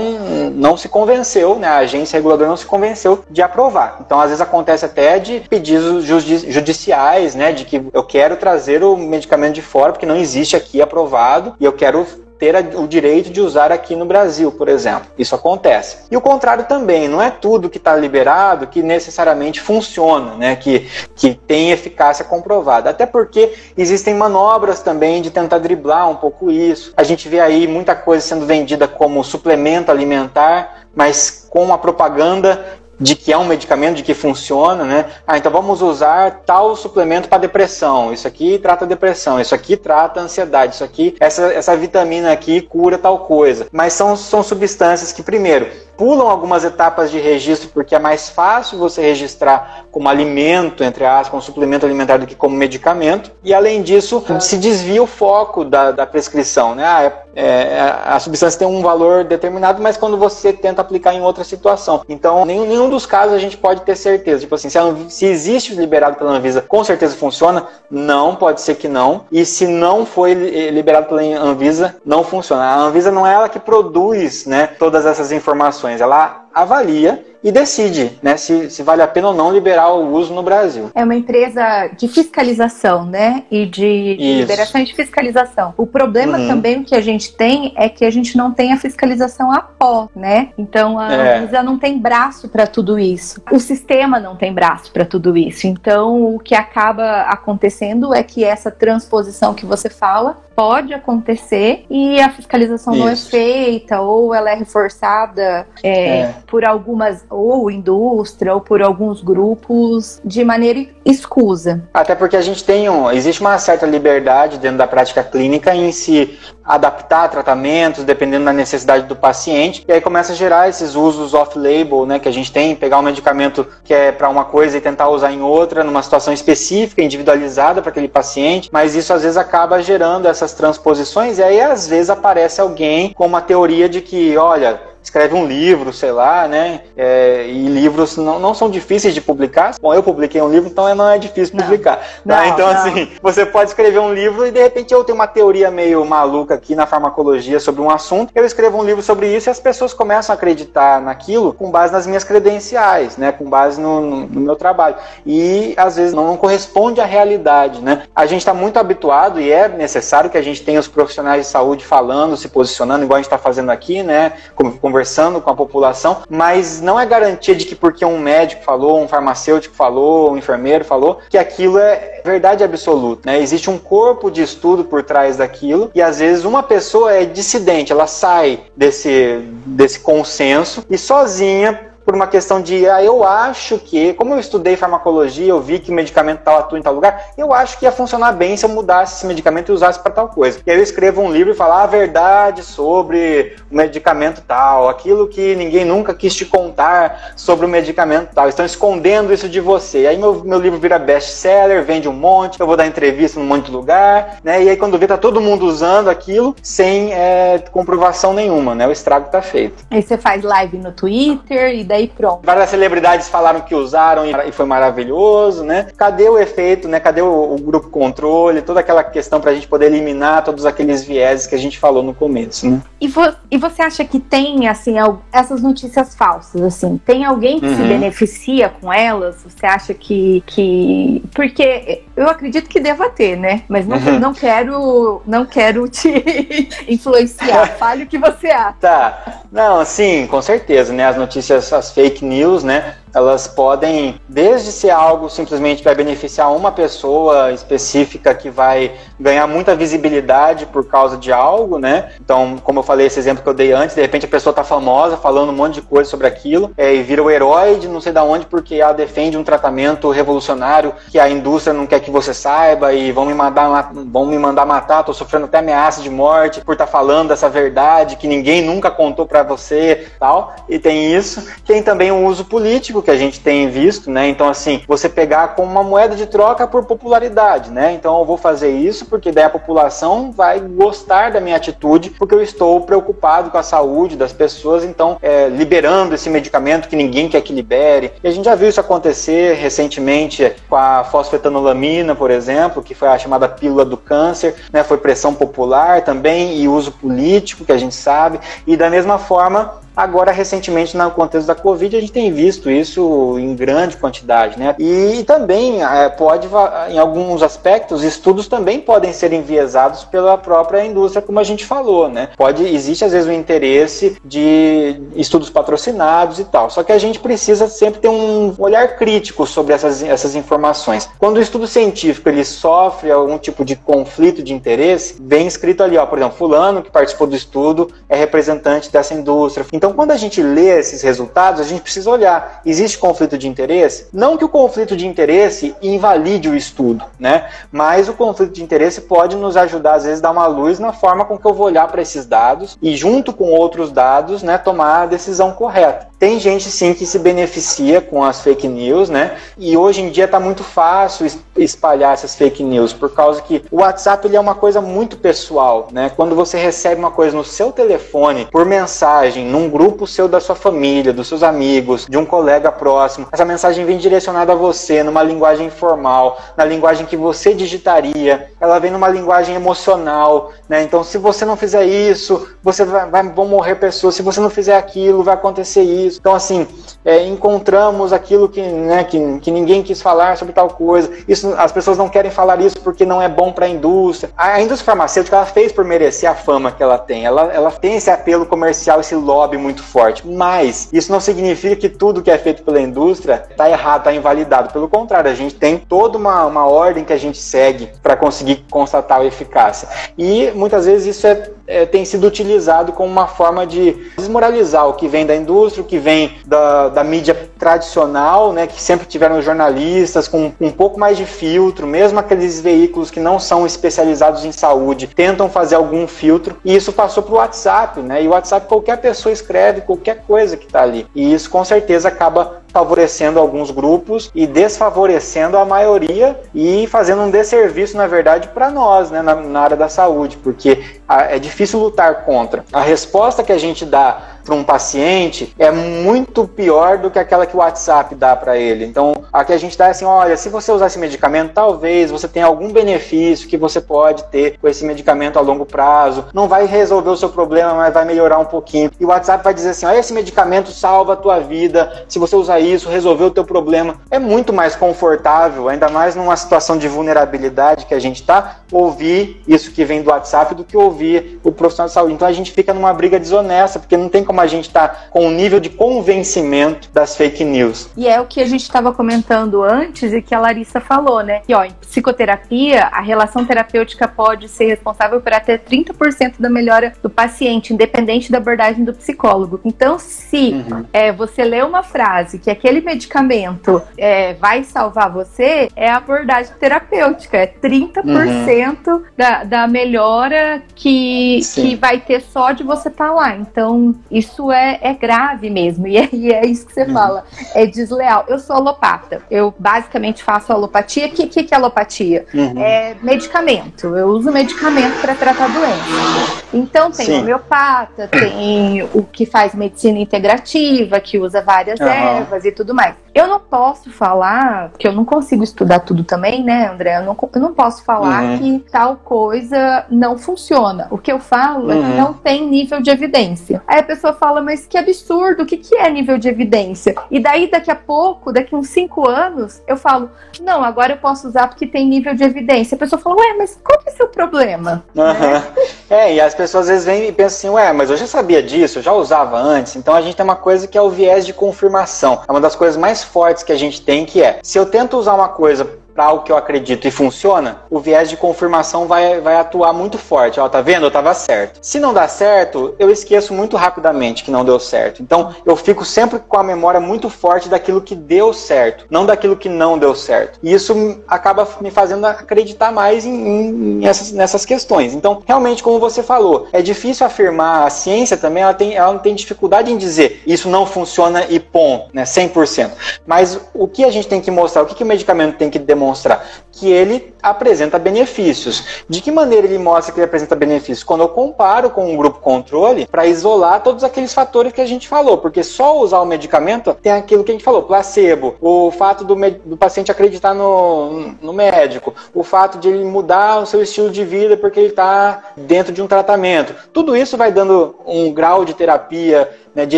não se convenceu, né, a agência reguladora não se convenceu de aprovar. Então, às vezes acontece até de pedidos judiciais, né, de que eu quero trazer o medicamento de fora porque não existe aqui aprovado e eu quero ter o direito de usar aqui no Brasil, por exemplo. Isso acontece. E o contrário também, não é tudo que está liberado que necessariamente funciona, né? que, que tem eficácia comprovada. Até porque existem manobras também de tentar driblar um pouco isso. A gente vê aí muita coisa sendo vendida como suplemento alimentar, mas com a propaganda de que é um medicamento, de que funciona, né? Ah, então vamos usar tal suplemento para depressão. Isso aqui trata depressão, isso aqui trata ansiedade, isso aqui, essa, essa vitamina aqui cura tal coisa. Mas são, são substâncias que, primeiro, pulam algumas etapas de registro porque é mais fácil você registrar como alimento, entre aspas, como suplemento alimentar do que como medicamento. E além disso, se desvia o foco da, da prescrição, né? Ah, é é, a substância tem um valor determinado, mas quando você tenta aplicar em outra situação. Então, nenhum, nenhum dos casos a gente pode ter certeza. Tipo assim, se, se existe liberado pela Anvisa, com certeza funciona? Não, pode ser que não. E se não foi liberado pela Anvisa, não funciona. A Anvisa não é ela que produz né, todas essas informações, ela avalia e decide né, se, se vale a pena ou não liberar o uso no Brasil. É uma empresa de fiscalização, né? E de, de liberação e de fiscalização. O problema uhum. também que a gente tem é que a gente não tem a fiscalização a pó, né? Então a é. Anvisa não tem braço para tudo isso. O sistema não tem braço para tudo isso. Então o que acaba acontecendo é que essa transposição que você fala pode acontecer e a fiscalização Isso. não é feita ou ela é reforçada é, é. por algumas ou indústria ou por alguns grupos de maneira escusa. Até porque a gente tem um, existe uma certa liberdade dentro da prática clínica em se adaptar tratamentos dependendo da necessidade do paciente e aí começa a gerar esses usos off-label, né, que a gente tem, pegar um medicamento que é para uma coisa e tentar usar em outra numa situação específica, individualizada para aquele paciente, mas isso às vezes acaba gerando essas essas transposições, e aí às vezes aparece alguém com uma teoria de que, olha, escreve um livro, sei lá, né? É, e livros não, não são difíceis de publicar. Bom, eu publiquei um livro, então não é difícil não. publicar. Tá? Não, Então, não. assim, você pode escrever um livro e de repente eu tenho uma teoria meio maluca aqui na farmacologia sobre um assunto. Eu escrevo um livro sobre isso e as pessoas começam a acreditar naquilo com base nas minhas credenciais, né? Com base no, no, no meu trabalho. E às vezes não, não corresponde à realidade, né? A gente está muito habituado e é necessário que a gente tenha os profissionais de saúde falando, se posicionando, igual a gente está fazendo aqui, né? Como, conversando com a população, mas não é garantia de que porque um médico falou, um farmacêutico falou, um enfermeiro falou, que aquilo é verdade absoluta. Né? Existe um corpo de estudo por trás daquilo e às vezes uma pessoa é dissidente, ela sai desse, desse consenso e sozinha por uma questão de, ah, eu acho que, como eu estudei farmacologia, eu vi que o medicamento tal atua em tal lugar, eu acho que ia funcionar bem se eu mudasse esse medicamento e usasse para tal coisa. E aí eu escrevo um livro e falo ah, a verdade sobre o medicamento tal, aquilo que ninguém nunca quis te contar sobre o medicamento tal. Estão escondendo isso de você. E aí meu, meu livro vira best-seller, vende um monte, eu vou dar entrevista num monte de lugar, né? E aí quando vê, tá todo mundo usando aquilo sem é, comprovação nenhuma, né? O estrago tá feito. Aí você faz live no Twitter e daí aí pronto. Várias celebridades falaram que usaram e foi maravilhoso, né? Cadê o efeito, né? Cadê o, o grupo controle, toda aquela questão para a gente poder eliminar todos aqueles vieses que a gente falou no começo, né? E, vo e você acha que tem, assim, essas notícias falsas, assim, tem alguém que uhum. se beneficia com elas? Você acha que, que... Porque eu acredito que deva ter, né? Mas não, uhum. não quero não quero te influenciar. Fale o que você acha. Tá. Não, sim, com certeza, né? As notícias, as fake news, né? Elas podem, desde ser algo simplesmente vai beneficiar uma pessoa específica que vai ganhar muita visibilidade por causa de algo, né? Então, como eu falei, esse exemplo que eu dei antes, de repente a pessoa tá famosa, falando um monte de coisa sobre aquilo, é, e vira o herói de não sei da onde porque ela defende um tratamento revolucionário que a indústria não quer que você saiba e vão me mandar, vão me mandar matar, tô sofrendo até ameaça de morte por estar tá falando dessa verdade que ninguém nunca contou para você, tal. E tem isso. Tem também o uso político que a gente tem visto, né? Então, assim, você pegar como uma moeda de troca por popularidade, né? Então, eu vou fazer isso porque daí a população vai gostar da minha atitude, porque eu estou preocupado com a saúde das pessoas, então, é, liberando esse medicamento que ninguém quer que libere. E a gente já viu isso acontecer recentemente com a fosfetanolamina, por exemplo, que foi a chamada pílula do câncer, né? Foi pressão popular também e uso político, que a gente sabe. E da mesma forma, Agora, recentemente, no contexto da Covid, a gente tem visto isso em grande quantidade, né? E também é, pode, em alguns aspectos, estudos também podem ser enviesados pela própria indústria, como a gente falou, né? Pode, existe às vezes o interesse de estudos patrocinados e tal. Só que a gente precisa sempre ter um olhar crítico sobre essas, essas informações. Quando o estudo científico ele sofre algum tipo de conflito de interesse, vem escrito ali, ó, por exemplo, fulano que participou do estudo é representante dessa indústria. Então Então, quando a gente lê esses resultados, a gente precisa olhar: existe conflito de interesse? Não que o conflito de interesse invalide o estudo, né? Mas o conflito de interesse pode nos ajudar, às vezes, a dar uma luz na forma com que eu vou olhar para esses dados e, junto com outros dados, né, tomar a decisão correta. Tem gente sim que se beneficia com as fake news, né? E hoje em dia está muito fácil espalhar essas fake news, por causa que o WhatsApp ele é uma coisa muito pessoal, né? Quando você recebe uma coisa no seu telefone, por mensagem, num grupo seu da sua família, dos seus amigos, de um colega próximo, essa mensagem vem direcionada a você, numa linguagem informal, na linguagem que você digitaria, ela vem numa linguagem emocional, né? Então, se você não fizer isso, você vai, vai vão morrer pessoas. Se você não fizer aquilo, vai acontecer isso. Então, assim, é, encontramos aquilo que, né, que, que ninguém quis falar sobre tal coisa. Isso, as pessoas não querem falar isso porque não é bom para a indústria. A indústria farmacêutica ela fez por merecer a fama que ela tem. Ela, ela tem esse apelo comercial, esse lobby muito forte. Mas isso não significa que tudo que é feito pela indústria está errado, está invalidado. Pelo contrário, a gente tem toda uma, uma ordem que a gente segue para conseguir constatar a eficácia. E muitas vezes isso é, é, tem sido utilizado como uma forma de desmoralizar o que vem da indústria, o que vem da, da mídia tradicional, né, que sempre tiveram jornalistas com um pouco mais de filtro, mesmo aqueles veículos que não são especializados em saúde, tentam fazer algum filtro, e isso passou para o WhatsApp, né? E o WhatsApp qualquer pessoa escreve qualquer coisa que está ali. E isso com certeza acaba favorecendo alguns grupos e desfavorecendo a maioria e fazendo um desserviço, na verdade, para nós, né, na, na, área da saúde, porque a, é difícil lutar contra. A resposta que a gente dá para um paciente é muito pior do que aquela que o WhatsApp dá para ele. Então, aqui a gente dá assim, olha, se você usar esse medicamento, talvez você tenha algum benefício que você pode ter com esse medicamento a longo prazo. Não vai resolver o seu problema, mas vai melhorar um pouquinho. E o WhatsApp vai dizer assim, olha, esse medicamento salva a tua vida. Se você usar isso, resolver o teu problema. É muito mais confortável, ainda mais numa situação de vulnerabilidade que a gente está, ouvir isso que vem do WhatsApp do que ouvir o profissional de saúde. Então a gente fica numa briga desonesta, porque não tem como como a gente está com o nível de convencimento das fake news. E é o que a gente estava comentando antes e que a Larissa falou, né? Que ó, em psicoterapia, a relação terapêutica pode ser responsável por até 30% da melhora do paciente, independente da abordagem do psicólogo. Então, se uhum. é, você lê uma frase que aquele medicamento é, vai salvar você, é a abordagem terapêutica, é 30% uhum. da, da melhora que, que vai ter só de você estar tá lá. Então, isso é, é grave mesmo, e é, e é isso que você uhum. fala, é desleal. Eu sou alopata, eu basicamente faço alopatia. O que, que, que é alopatia? Uhum. É medicamento, eu uso medicamento para tratar doença. Então tem Sim. homeopata, tem o que faz medicina integrativa, que usa várias uhum. ervas e tudo mais. Eu não posso falar, porque eu não consigo estudar tudo também, né, André? Eu não, eu não posso falar uhum. que tal coisa não funciona. O que eu falo é que uhum. não tem nível de evidência. Aí a pessoa fala, mas que absurdo, o que, que é nível de evidência? E daí, daqui a pouco, daqui uns cinco anos, eu falo, não, agora eu posso usar porque tem nível de evidência. A pessoa fala, ué, mas qual que é o seu problema? Uhum. É, e as pessoas às vezes vêm e pensam assim, ué, mas eu já sabia disso, eu já usava antes. Então a gente tem uma coisa que é o viés de confirmação. É uma das coisas mais fortes que a gente tem, que é, se eu tento usar uma coisa para algo que eu acredito e funciona, o viés de confirmação vai, vai atuar muito forte. Ó, tá vendo? Eu tava certo. Se não dá certo, eu esqueço muito rapidamente que não deu certo. Então, eu fico sempre com a memória muito forte daquilo que deu certo, não daquilo que não deu certo. E isso acaba me fazendo acreditar mais em, em, nessas, nessas questões. Então, realmente, como você falou, é difícil afirmar, a ciência também, ela tem, ela tem dificuldade em dizer isso não funciona e pom, né, 100%. Mas o que a gente tem que mostrar, o que, que o medicamento tem que demonstrar demonstrar que ele apresenta benefícios. De que maneira ele mostra que ele apresenta benefícios? Quando eu comparo com um grupo controle para isolar todos aqueles fatores que a gente falou, porque só usar o medicamento tem aquilo que a gente falou, placebo, o fato do, do paciente acreditar no, no médico, o fato de ele mudar o seu estilo de vida porque ele está dentro de um tratamento. Tudo isso vai dando um grau de terapia né, de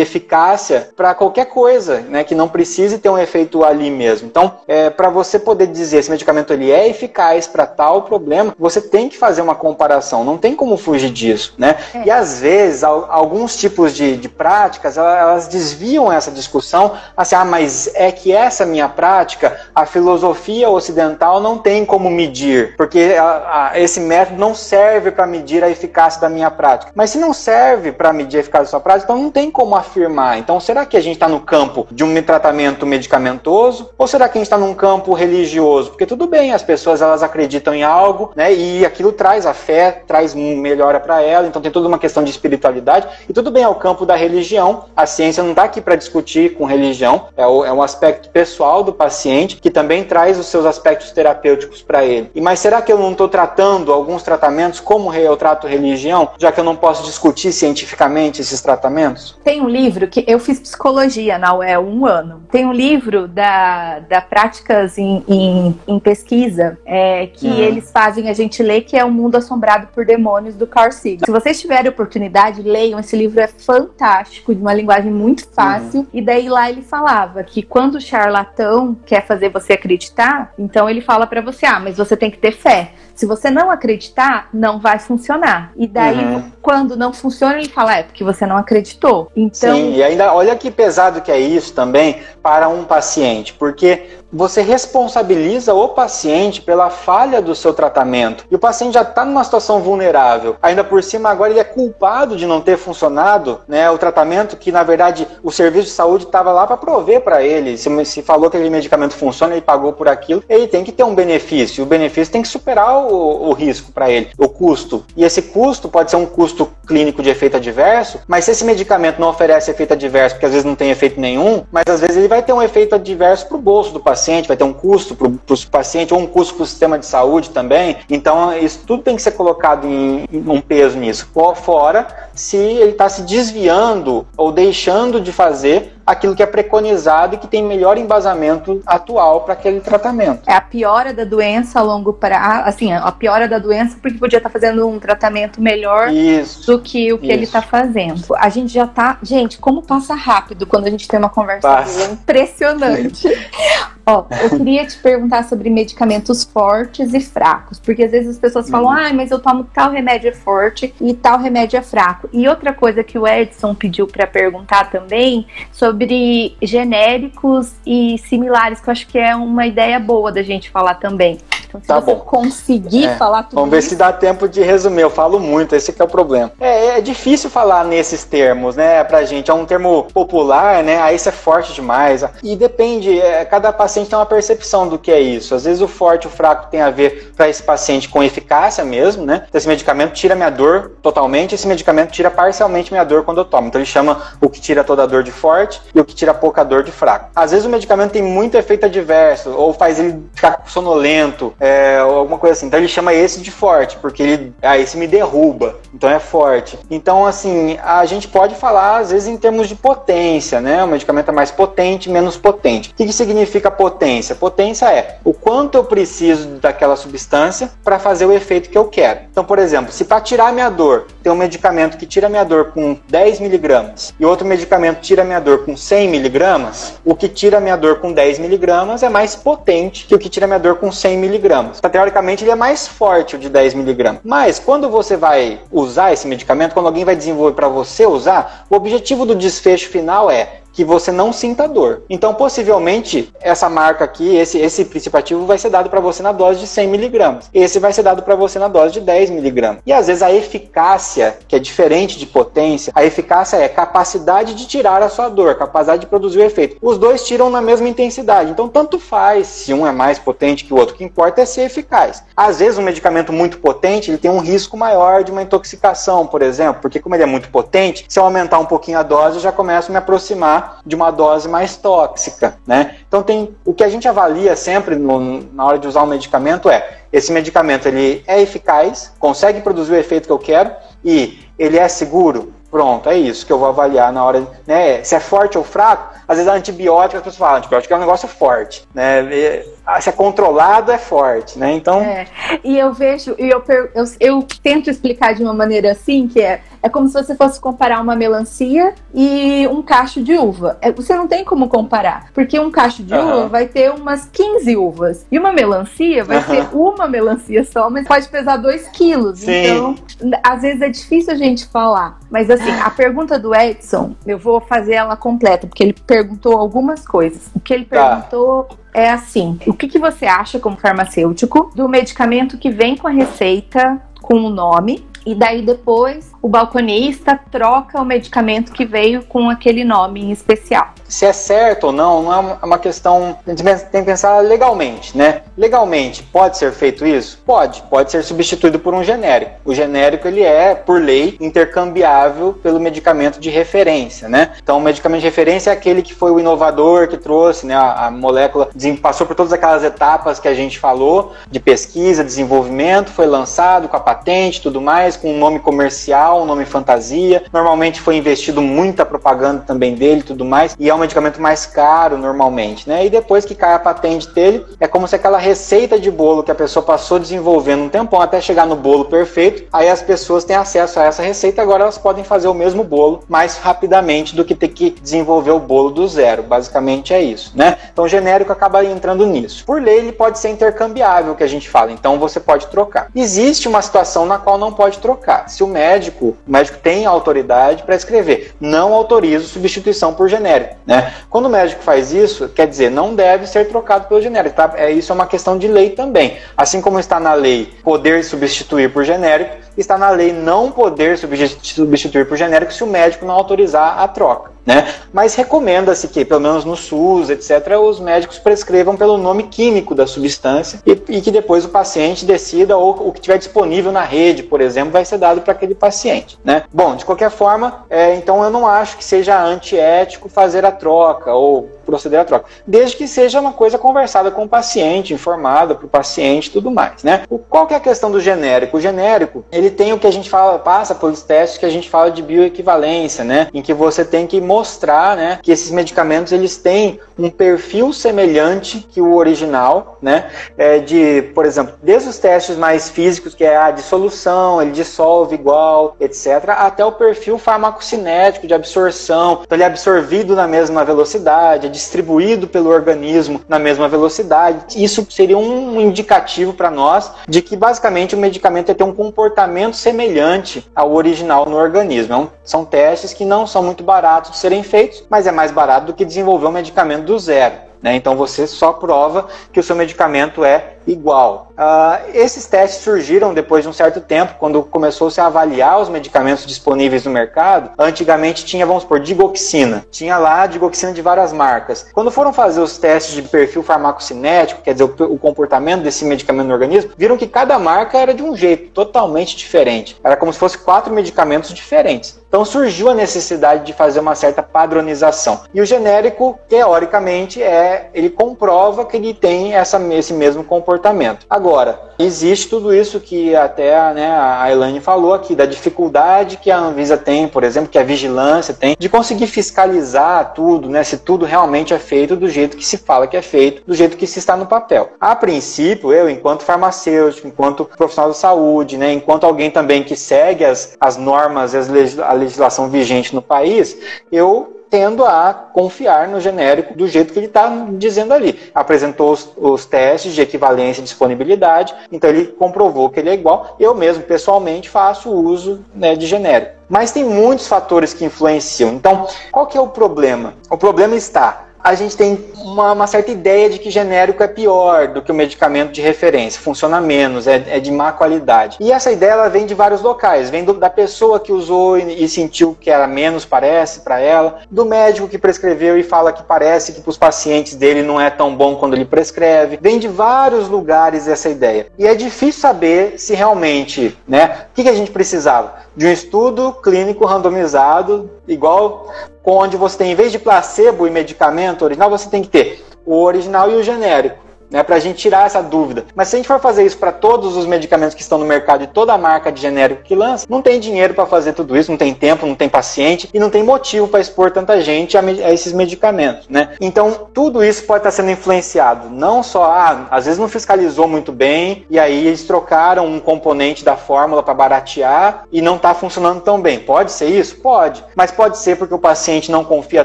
eficácia para qualquer coisa, né, que não precise ter um efeito ali mesmo. Então, é, para você poder dizer esse medicamento ele é eficaz para tal problema, você tem que fazer uma comparação, não tem como fugir disso, né? É. E às vezes, alguns tipos de, de práticas, elas desviam essa discussão, assim, ah, mas é que essa minha prática, a filosofia ocidental não tem como medir, porque a, a, esse método não serve para medir a eficácia da minha prática. Mas se não serve para medir a eficácia da sua prática, então não tem como afirmar. Então, será que a gente está no campo de um tratamento medicamentoso ou será que a gente está num campo religioso? Porque tudo bem, as pessoas elas acreditam em algo, né? E aquilo traz a fé, traz melhora para ela. Então tem toda uma questão de espiritualidade e tudo bem é o campo da religião. A ciência não está aqui para discutir com religião. É, o, é um aspecto pessoal do paciente que também traz os seus aspectos terapêuticos para ele. E mas será que eu não estou tratando alguns tratamentos como eu trato religião, já que eu não posso discutir cientificamente esses tratamentos? Tem um livro que eu fiz psicologia na UEL um ano. Tem um livro da, da práticas em, em, em pesquisa é, que uhum. eles fazem a gente ler, que é O Mundo Assombrado por Demônios, do Carl Sagan. Se vocês tiverem oportunidade, leiam. Esse livro é fantástico, de uma linguagem muito fácil. Uhum. E daí lá ele falava que quando o charlatão quer fazer você acreditar, então ele fala para você, ah, mas você tem que ter fé. Se você não acreditar, não vai funcionar. E daí, uhum. quando não funciona, ele fala, é porque você não acreditou. Então... Sim, e ainda, olha que pesado que é isso também para um paciente, porque você responsabiliza o paciente pela falha do seu tratamento. E o paciente já está numa situação vulnerável. Ainda por cima, agora ele é culpado de não ter funcionado né, o tratamento que, na verdade, o serviço de saúde estava lá para prover para ele. Se, se falou que aquele medicamento funciona, ele pagou por aquilo, ele tem que ter um benefício. O benefício tem que superar o, o risco para ele, o custo. E esse custo pode ser um custo clínico de efeito adverso, mas se esse medicamento não oferece efeito adverso, porque às vezes não tem efeito nenhum, mas às vezes ele vai ter um efeito adverso para o bolso do paciente vai ter um custo para o paciente ou um custo para o sistema de saúde também. Então, isso tudo tem que ser colocado em, em um peso nisso. Fora se ele está se desviando ou deixando de fazer aquilo que é preconizado e que tem melhor embasamento atual para aquele tratamento. É a piora da doença a longo prazo, assim, a piora da doença porque podia estar tá fazendo um tratamento melhor isso, do que o que isso. ele está fazendo. A gente já está, gente, como passa rápido quando a gente tem uma conversa passa. impressionante. Ó, eu queria te perguntar sobre medicamentos fortes e fracos, porque às vezes as pessoas falam, uhum. ah, mas eu tomo tal remédio é forte e tal remédio é fraco. E outra coisa que o Edson pediu para perguntar também sobre sobre genéricos e similares, que eu acho que é uma ideia boa da gente falar também. Então, se tá você bom. conseguir é. falar tudo Vamos ver se dá tempo de resumir. Eu falo muito, esse é o problema. É, é difícil falar nesses termos, né, pra gente. É um termo popular, né? Aí isso é forte demais. E depende, é, cada paciente tem uma percepção do que é isso. Às vezes o forte e o fraco tem a ver para esse paciente com eficácia mesmo, né? Esse medicamento tira minha dor totalmente, esse medicamento tira parcialmente minha dor quando eu tomo. Então ele chama o que tira toda a dor de forte e o que tira pouca dor de fraco. Às vezes o medicamento tem muito efeito adverso ou faz ele ficar sonolento, é, ou alguma coisa assim. Então ele chama esse de forte, porque ele, ah, esse me derruba, então é forte. Então, assim, a gente pode falar, às vezes, em termos de potência, né? O medicamento é mais potente, menos potente. O que, que significa potência? Potência é o quanto eu preciso daquela substância para fazer o efeito que eu quero. Então, por exemplo, se para tirar minha dor tem um medicamento que tira minha dor com 10 miligramas e outro medicamento tira minha dor com 100 miligramas, o que tira minha dor com 10 miligramas é mais potente que o que tira minha dor com 100 miligramas miligramas. Então, teoricamente, ele é mais forte o de 10 miligramas. Mas quando você vai usar esse medicamento, quando alguém vai desenvolver para você usar, o objetivo do desfecho final é que você não sinta dor. Então, possivelmente, essa marca aqui, esse, esse princípio ativo vai ser dado para você na dose de 100 miligramas. Esse vai ser dado para você na dose de 10 miligramas. E às vezes a eficácia, que é diferente de potência, a eficácia é capacidade de tirar a sua dor, capacidade de produzir o efeito. Os dois tiram na mesma intensidade. Então, tanto faz se um é mais potente que o outro. O que importa é ser eficaz. Às vezes, um medicamento muito potente, ele tem um risco maior de uma intoxicação, por exemplo, porque como ele é muito potente, se eu aumentar um pouquinho a dose, eu já começo a me aproximar de uma dose mais tóxica, né? Então tem o que a gente avalia sempre no, na hora de usar um medicamento é esse medicamento ele é eficaz, consegue produzir o efeito que eu quero e ele é seguro. Pronto, é isso que eu vou avaliar na hora, né? Se é forte ou fraco, às vezes a antibiótico, as pessoas falam, antibiótico é um negócio forte, né? Se é controlado é forte, né? Então. É. E eu vejo, e eu, eu, eu tento explicar de uma maneira assim, que é, é como se você fosse comparar uma melancia e um cacho de uva. É, você não tem como comparar, porque um cacho de uhum. uva vai ter umas 15 uvas. E uma melancia vai uhum. ter uma melancia só, mas pode pesar 2 quilos. Sim. Então, às vezes é difícil a gente falar. Mas assim, a pergunta do Edson, eu vou fazer ela completa, porque ele perguntou algumas coisas. O que ele tá. perguntou é assim: o que, que você acha, como farmacêutico, do medicamento que vem com a receita com o nome e daí depois o balconista troca o medicamento que veio com aquele nome em especial. Se é certo ou não, não é uma questão. A gente tem que pensar legalmente, né? Legalmente, pode ser feito isso? Pode. Pode ser substituído por um genérico. O genérico, ele é, por lei, intercambiável pelo medicamento de referência, né? Então, o medicamento de referência é aquele que foi o inovador, que trouxe, né? A, a molécula, passou por todas aquelas etapas que a gente falou, de pesquisa, desenvolvimento, foi lançado com a patente tudo mais, com um nome comercial um nome fantasia. Normalmente foi investido muita propaganda também dele tudo mais. E é um medicamento mais caro normalmente, né? E depois que cai a patente dele, é como se aquela receita de bolo que a pessoa passou desenvolvendo um tempão até chegar no bolo perfeito, aí as pessoas têm acesso a essa receita, agora elas podem fazer o mesmo bolo mais rapidamente do que ter que desenvolver o bolo do zero. Basicamente é isso, né? Então o genérico acaba entrando nisso. Por lei, ele pode ser intercambiável, que a gente fala, então você pode trocar. Existe uma situação na qual não pode trocar. Se o médico o médico tem autoridade para escrever, não autorizo substituição por genérico. Né? Quando o médico faz isso, quer dizer, não deve ser trocado pelo genérico. Tá? É, isso é uma questão de lei também. Assim como está na lei poder substituir por genérico, está na lei não poder substituir por genérico se o médico não autorizar a troca. Né? Mas recomenda-se que, pelo menos no SUS, etc., os médicos prescrevam pelo nome químico da substância e, e que depois o paciente decida ou o que tiver disponível na rede, por exemplo, vai ser dado para aquele paciente. Né? Bom, de qualquer forma, é, então eu não acho que seja antiético fazer a troca ou proceder à troca, desde que seja uma coisa conversada com o paciente, informada para o paciente, tudo mais, né? O, qual que é a questão do genérico? O genérico ele tem o que a gente fala, passa pelos testes que a gente fala de bioequivalência, né? Em que você tem que mostrar, né, que esses medicamentos eles têm um perfil semelhante que o original, né? É de, por exemplo, desde os testes mais físicos, que é a dissolução, ele dissolve igual, etc., até o perfil farmacocinético de absorção, então ele é absorvido na mesma velocidade, é distribuído pelo organismo na mesma velocidade. Isso seria um indicativo para nós de que basicamente o medicamento é ter um comportamento semelhante ao original no organismo. Então, são testes que não são muito baratos de serem feitos, mas é mais barato do que desenvolver um medicamento do zero. Né? Então você só prova que o seu medicamento é igual. Uh, esses testes surgiram depois de um certo tempo, quando começou-se a avaliar os medicamentos disponíveis no mercado. Antigamente tinha, vamos supor, digoxina. Tinha lá digoxina de várias marcas. Quando foram fazer os testes de perfil farmacocinético, quer dizer, o, o comportamento desse medicamento no organismo, viram que cada marca era de um jeito totalmente diferente. Era como se fosse quatro medicamentos diferentes. Então surgiu a necessidade de fazer uma certa padronização. E o genérico, teoricamente, é ele comprova que ele tem essa, esse mesmo comportamento. Agora, existe tudo isso que até né, a Elaine falou aqui, da dificuldade que a Anvisa tem, por exemplo, que a vigilância tem, de conseguir fiscalizar tudo, né, se tudo realmente é feito do jeito que se fala que é feito, do jeito que se está no papel. A princípio, eu, enquanto farmacêutico, enquanto profissional da saúde, né, enquanto alguém também que segue as, as normas e as a legislação vigente no país, eu tendo a confiar no genérico do jeito que ele está dizendo ali. Apresentou os, os, testes de equivalência e disponibilidade, então ele comprovou que ele é igual. Eu mesmo, pessoalmente, faço uso né, de genérico. Mas tem muitos fatores que influenciam. Então, qual que é o problema? O problema está a gente tem uma, uma, certa ideia de que genérico é pior do que o medicamento de referência, funciona menos, é, é de má qualidade. E essa ideia ela vem de vários locais, vem do, da pessoa que usou e, e, sentiu que era menos, parece, para ela, do médico que prescreveu e fala que parece que para os pacientes dele não é tão bom quando ele prescreve. Vem de vários lugares essa ideia. E é difícil saber se realmente, né, o que, que a gente precisava? De um estudo clínico randomizado, igual onde você tem, em vez de placebo e medicamento original, você tem que ter o original e o genérico. Né, para a gente tirar essa dúvida. Mas se a gente for fazer isso para todos os medicamentos que estão no mercado e toda a marca de genérico que lança, não tem dinheiro para fazer tudo isso, não tem tempo, não tem paciente e não tem motivo para expor tanta gente a, a, esses medicamentos, né? Então, tudo isso pode estar sendo influenciado, não só, ah, às vezes não fiscalizou muito bem e aí eles trocaram um componente da fórmula para baratear e não está funcionando tão bem. Pode ser isso? Pode. Mas pode ser porque o paciente não confia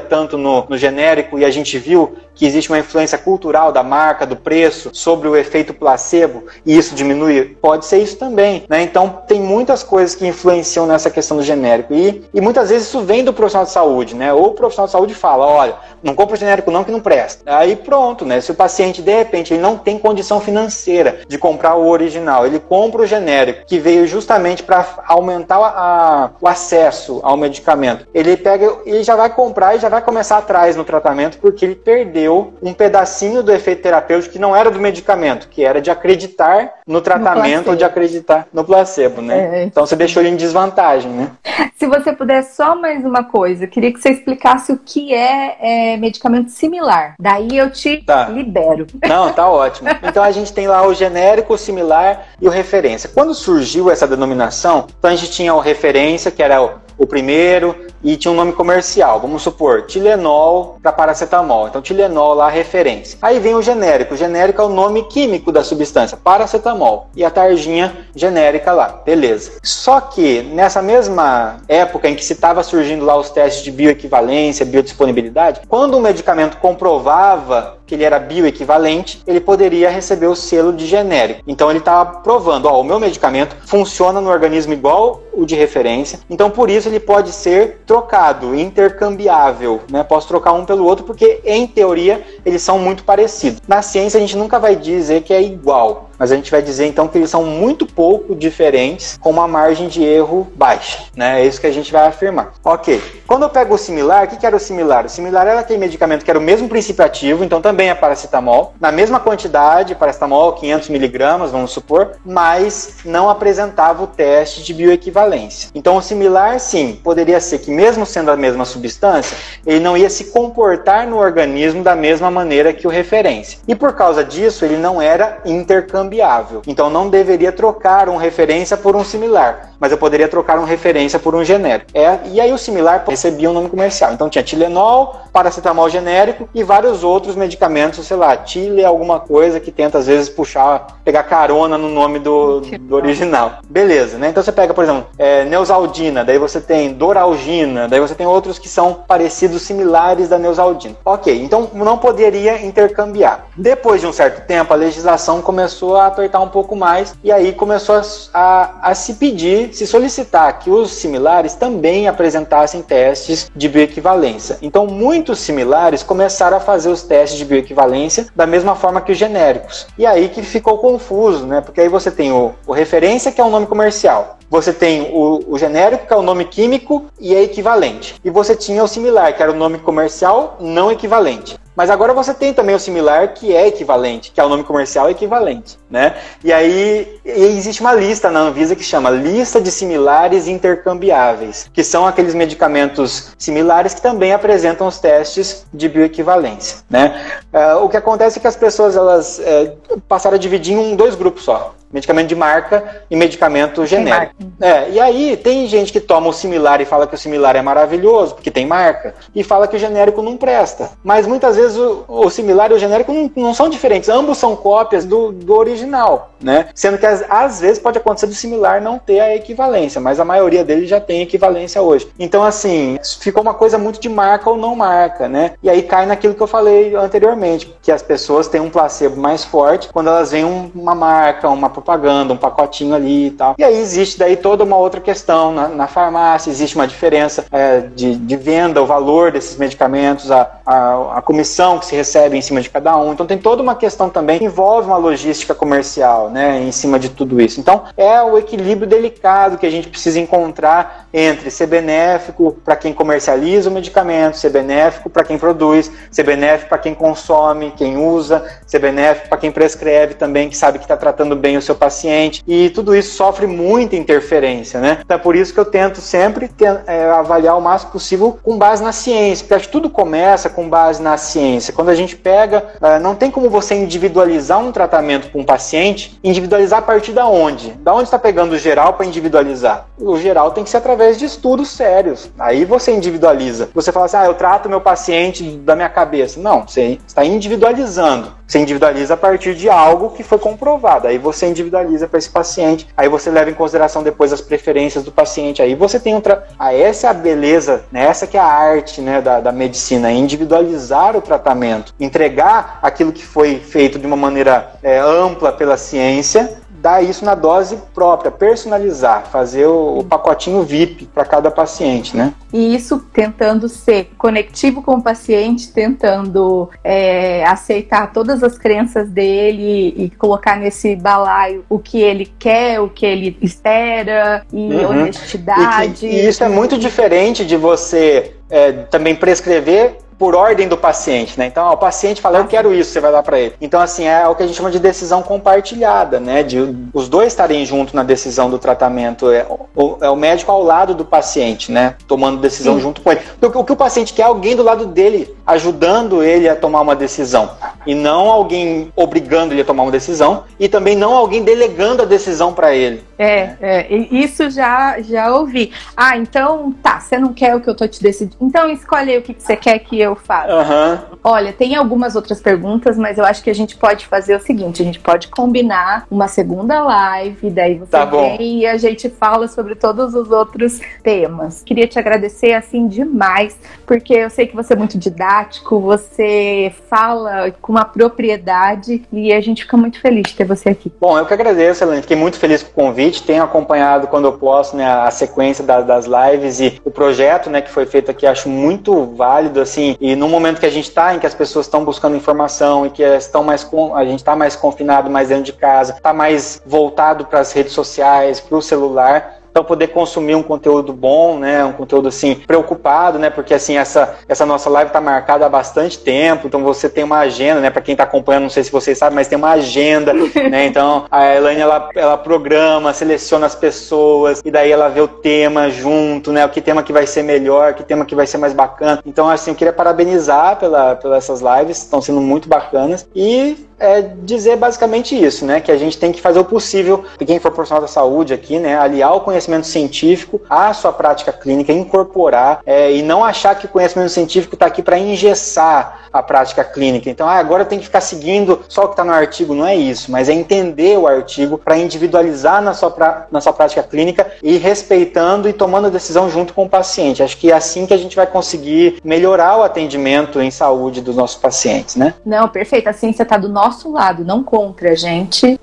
tanto no, no genérico e a gente viu que existe uma influência cultural da marca, do preço, sobre o efeito placebo e isso diminui? Pode ser isso também, né? Então tem muitas coisas que influenciam nessa questão do genérico e, e muitas vezes isso vem do profissional de saúde, né? Ou o profissional de saúde fala, olha, não compra o genérico não que não presta. Aí pronto, né? Se o paciente de repente ele não tem condição financeira de comprar o original, ele compra o genérico que veio justamente para aumentar a, o acesso ao medicamento. Ele pega e já vai comprar e já vai começar atrás no tratamento porque ele perdeu um pedacinho do efeito terapêutico que não era do medicamento, que era de acreditar no tratamento ou de acreditar no placebo, né? É. Então você deixou ele em desvantagem, né? Se você puder só mais uma coisa, queria que você explicasse o que é, é medicamento similar. Daí eu te tá. libero. Não, tá ótimo. Então a gente tem lá o genérico, o similar e o referência. Quando surgiu essa denominação, então a gente tinha o referência, que era o o primeiro, e tinha um nome comercial, vamos supor, Tilenol para paracetamol. Então, Tilenol lá, referência. Aí vem o genérico. O genérico é o nome químico da substância, paracetamol. E a tarjinha genérica lá, beleza. Só que nessa mesma época em que se estava surgindo lá os testes de bioequivalência, biodisponibilidade, quando o medicamento comprovava que ele era bioequivalente, ele poderia receber o selo de genérico. Então ele estava provando, ó, o meu medicamento funciona no organismo igual o de referência, então por isso ele pode ser trocado, intercambiável, né? Posso trocar um pelo outro porque em teoria eles são muito parecidos. Na ciência a gente nunca vai dizer que é igual, mas a gente vai dizer então que eles são muito pouco diferentes, com uma margem de erro baixa, né? É isso que a gente vai afirmar. Ok. Quando eu pego o similar, o que, era o similar? O similar era aquele medicamento que era o mesmo princípio ativo, então também é paracetamol, na mesma quantidade, paracetamol 500 miligramas, vamos supor, mas não apresentava o teste de bioequivalência. Então o similar, sim, poderia ser que mesmo sendo a mesma substância, ele não ia se comportar no organismo da mesma maneira que o referência. E por causa disso, ele não era intercambiável intercambiável. Então não deveria trocar um referência por um similar, mas eu poderia trocar um referência por um genérico. É, e aí o similar recebia um nome comercial. Então tinha Tilenol, paracetamol genérico e vários outros medicamentos, sei lá, Tile alguma coisa que tenta às vezes puxar, pegar carona no nome do, do original. Beleza, né? Então você pega, por exemplo, é, Neusaldina, daí você tem Doralgina, daí você tem outros que são parecidos, similares da Neusaldina. Ok, então não poderia intercambiar. Depois de um certo tempo, a legislação começou a apertar um pouco mais e aí começou a, a, a se pedir, se solicitar que os similares também apresentassem testes de bioequivalência. Então, muitos similares começaram a fazer os testes de bioequivalência da mesma forma que os genéricos. E aí que ficou confuso, né? Porque aí você tem o, o referência, que é um nome comercial. Você tem o, o, genérico, que é o nome químico e é equivalente. E você tinha o similar, que era o nome comercial não equivalente. Mas agora você tem também o similar que é equivalente, que é o nome comercial equivalente, né? E aí e existe uma lista na Anvisa que chama lista de similares intercambiáveis, que são aqueles medicamentos similares que também apresentam os testes de bioequivalência, né? Uh, o que acontece é que as pessoas elas uh, passaram a dividir em um, dois grupos só medicamento de marca e medicamento genérico. É, e aí tem gente que toma o similar e fala que o similar é maravilhoso porque tem marca e fala que o genérico não presta. Mas muitas vezes o, o similar e o genérico não, não, são diferentes, ambos são cópias do, do original, né? Sendo que às, às, vezes pode acontecer do similar não ter a equivalência, mas a maioria deles já tem equivalência hoje. Então assim, ficou uma coisa muito de marca ou não marca, né? E aí cai naquilo que eu falei anteriormente, que as pessoas têm um placebo mais forte quando elas veem uma marca, uma propaganda, um pacotinho ali e tal. E aí existe daí toda uma outra questão na, na farmácia, existe uma diferença é, de, de, venda, o valor desses medicamentos, a, a, a, comissão que se recebe em cima de cada um. Então tem toda uma questão também que envolve uma logística comercial, né, em cima de tudo isso. Então é o equilíbrio delicado que a gente precisa encontrar entre ser benéfico para quem comercializa o medicamento, ser benéfico para quem produz, ser benéfico para quem consome, quem usa, ser benéfico para quem prescreve também, que sabe que está tratando bem o seu paciente, e tudo isso sofre muita interferência, né? Então é por isso que eu tento sempre ter, é, avaliar o máximo possível com base na ciência, porque acho que tudo começa com base na ciência. Quando a gente pega, é, não tem como você individualizar um tratamento para um paciente, individualizar a partir da onde? Da onde está pegando o geral para individualizar? O geral tem que ser através de estudos sérios. Aí você individualiza. Você fala assim, ah, eu trato meu paciente da minha cabeça. Não, você está individualizando. Você individualiza a partir de algo que foi comprovado. Aí você individualiza para esse paciente. Aí você leva em consideração depois as preferências do paciente. Aí você tem outra. Ah, essa é a beleza, né? essa que é a arte né, da, da medicina, individualizar o tratamento, entregar aquilo que foi feito de uma maneira é, ampla pela ciência dar isso na dose própria, personalizar, fazer o, o pacotinho VIP para cada paciente, né? E isso tentando ser conectivo com o paciente, tentando é, aceitar todas as crenças dele e colocar nesse balaio o que ele quer, o que ele espera e uhum. honestidade. E, que, e isso é muito diferente de você é, também prescrever por ordem do paciente, né? Então, ó, o paciente fala, eu quero isso, você vai dar para ele. Então, assim, é o que a gente chama de decisão compartilhada, né? De os dois estarem juntos na decisão do tratamento. É o, é o médico ao lado do paciente, né? Tomando decisão Sim. junto com ele. O, o que o paciente quer é alguém do lado dele, ajudando ele a tomar uma decisão. E não alguém obrigando ele a tomar uma decisão. E também não alguém delegando a decisão para ele. É, né? é, isso já, já ouvi. Ah, então, tá, você não quer o que eu tô te decidindo. Então, escolhe o que, que você quer que eu eu faço? Uhum. Olha, tem algumas outras perguntas, mas eu acho que a gente pode fazer o seguinte: a gente pode combinar uma segunda live, daí você tá vem e a gente fala sobre todos os outros temas. Queria te agradecer assim demais, porque eu sei que você é muito didático, você fala com uma propriedade e a gente fica muito feliz de ter você aqui. Bom, eu que agradeço, Elaine. Fiquei muito feliz com o convite. Tenho acompanhado quando eu posso né, a sequência das, das lives e o projeto né, que foi feito aqui, acho muito válido. Assim, e no momento que a gente está, em que as pessoas estão buscando informação e que estão mais a gente está mais confinado, mais dentro de casa, está mais voltado para as redes sociais, para o celular, então poder consumir um conteúdo bom, né, um conteúdo assim preocupado, né, porque assim essa essa nossa live está marcada há bastante tempo, então você tem uma agenda, né, para quem está acompanhando, não sei se vocês sabem, mas tem uma agenda, né, então a Elaine ela, ela programa, seleciona as pessoas e daí ela vê o tema junto, né, o que tema que vai ser melhor, que tema que vai ser mais bacana. Então assim eu queria parabenizar pela pelas essas lives, estão sendo muito bacanas e é dizer basicamente isso, né? Que a gente tem que fazer o possível, quem for profissional da saúde aqui, né? Aliar o conhecimento científico à sua prática clínica, incorporar é, e não achar que o conhecimento científico está aqui para engessar a prática clínica. Então, ah, agora tem que ficar seguindo só o que está no artigo. Não é isso, mas é entender o artigo para individualizar na sua, pra, na sua prática clínica e respeitando e tomando a decisão junto com o paciente. Acho que é assim que a gente vai conseguir melhorar o atendimento em saúde dos nossos pacientes, né? Não, perfeito. A ciência está do nosso nosso lado, não contra a gente.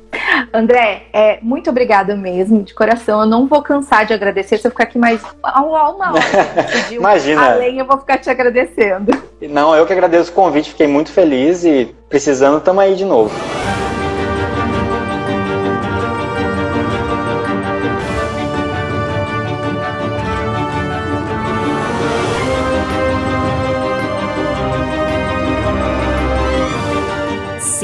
André, é, muito obrigada mesmo, de coração. Eu não vou cansar de agradecer se eu ficar aqui mais uma hora. Imagina. Além, eu vou ficar te agradecendo. Não, eu que agradeço o convite, fiquei muito feliz e precisando, estamos aí de novo.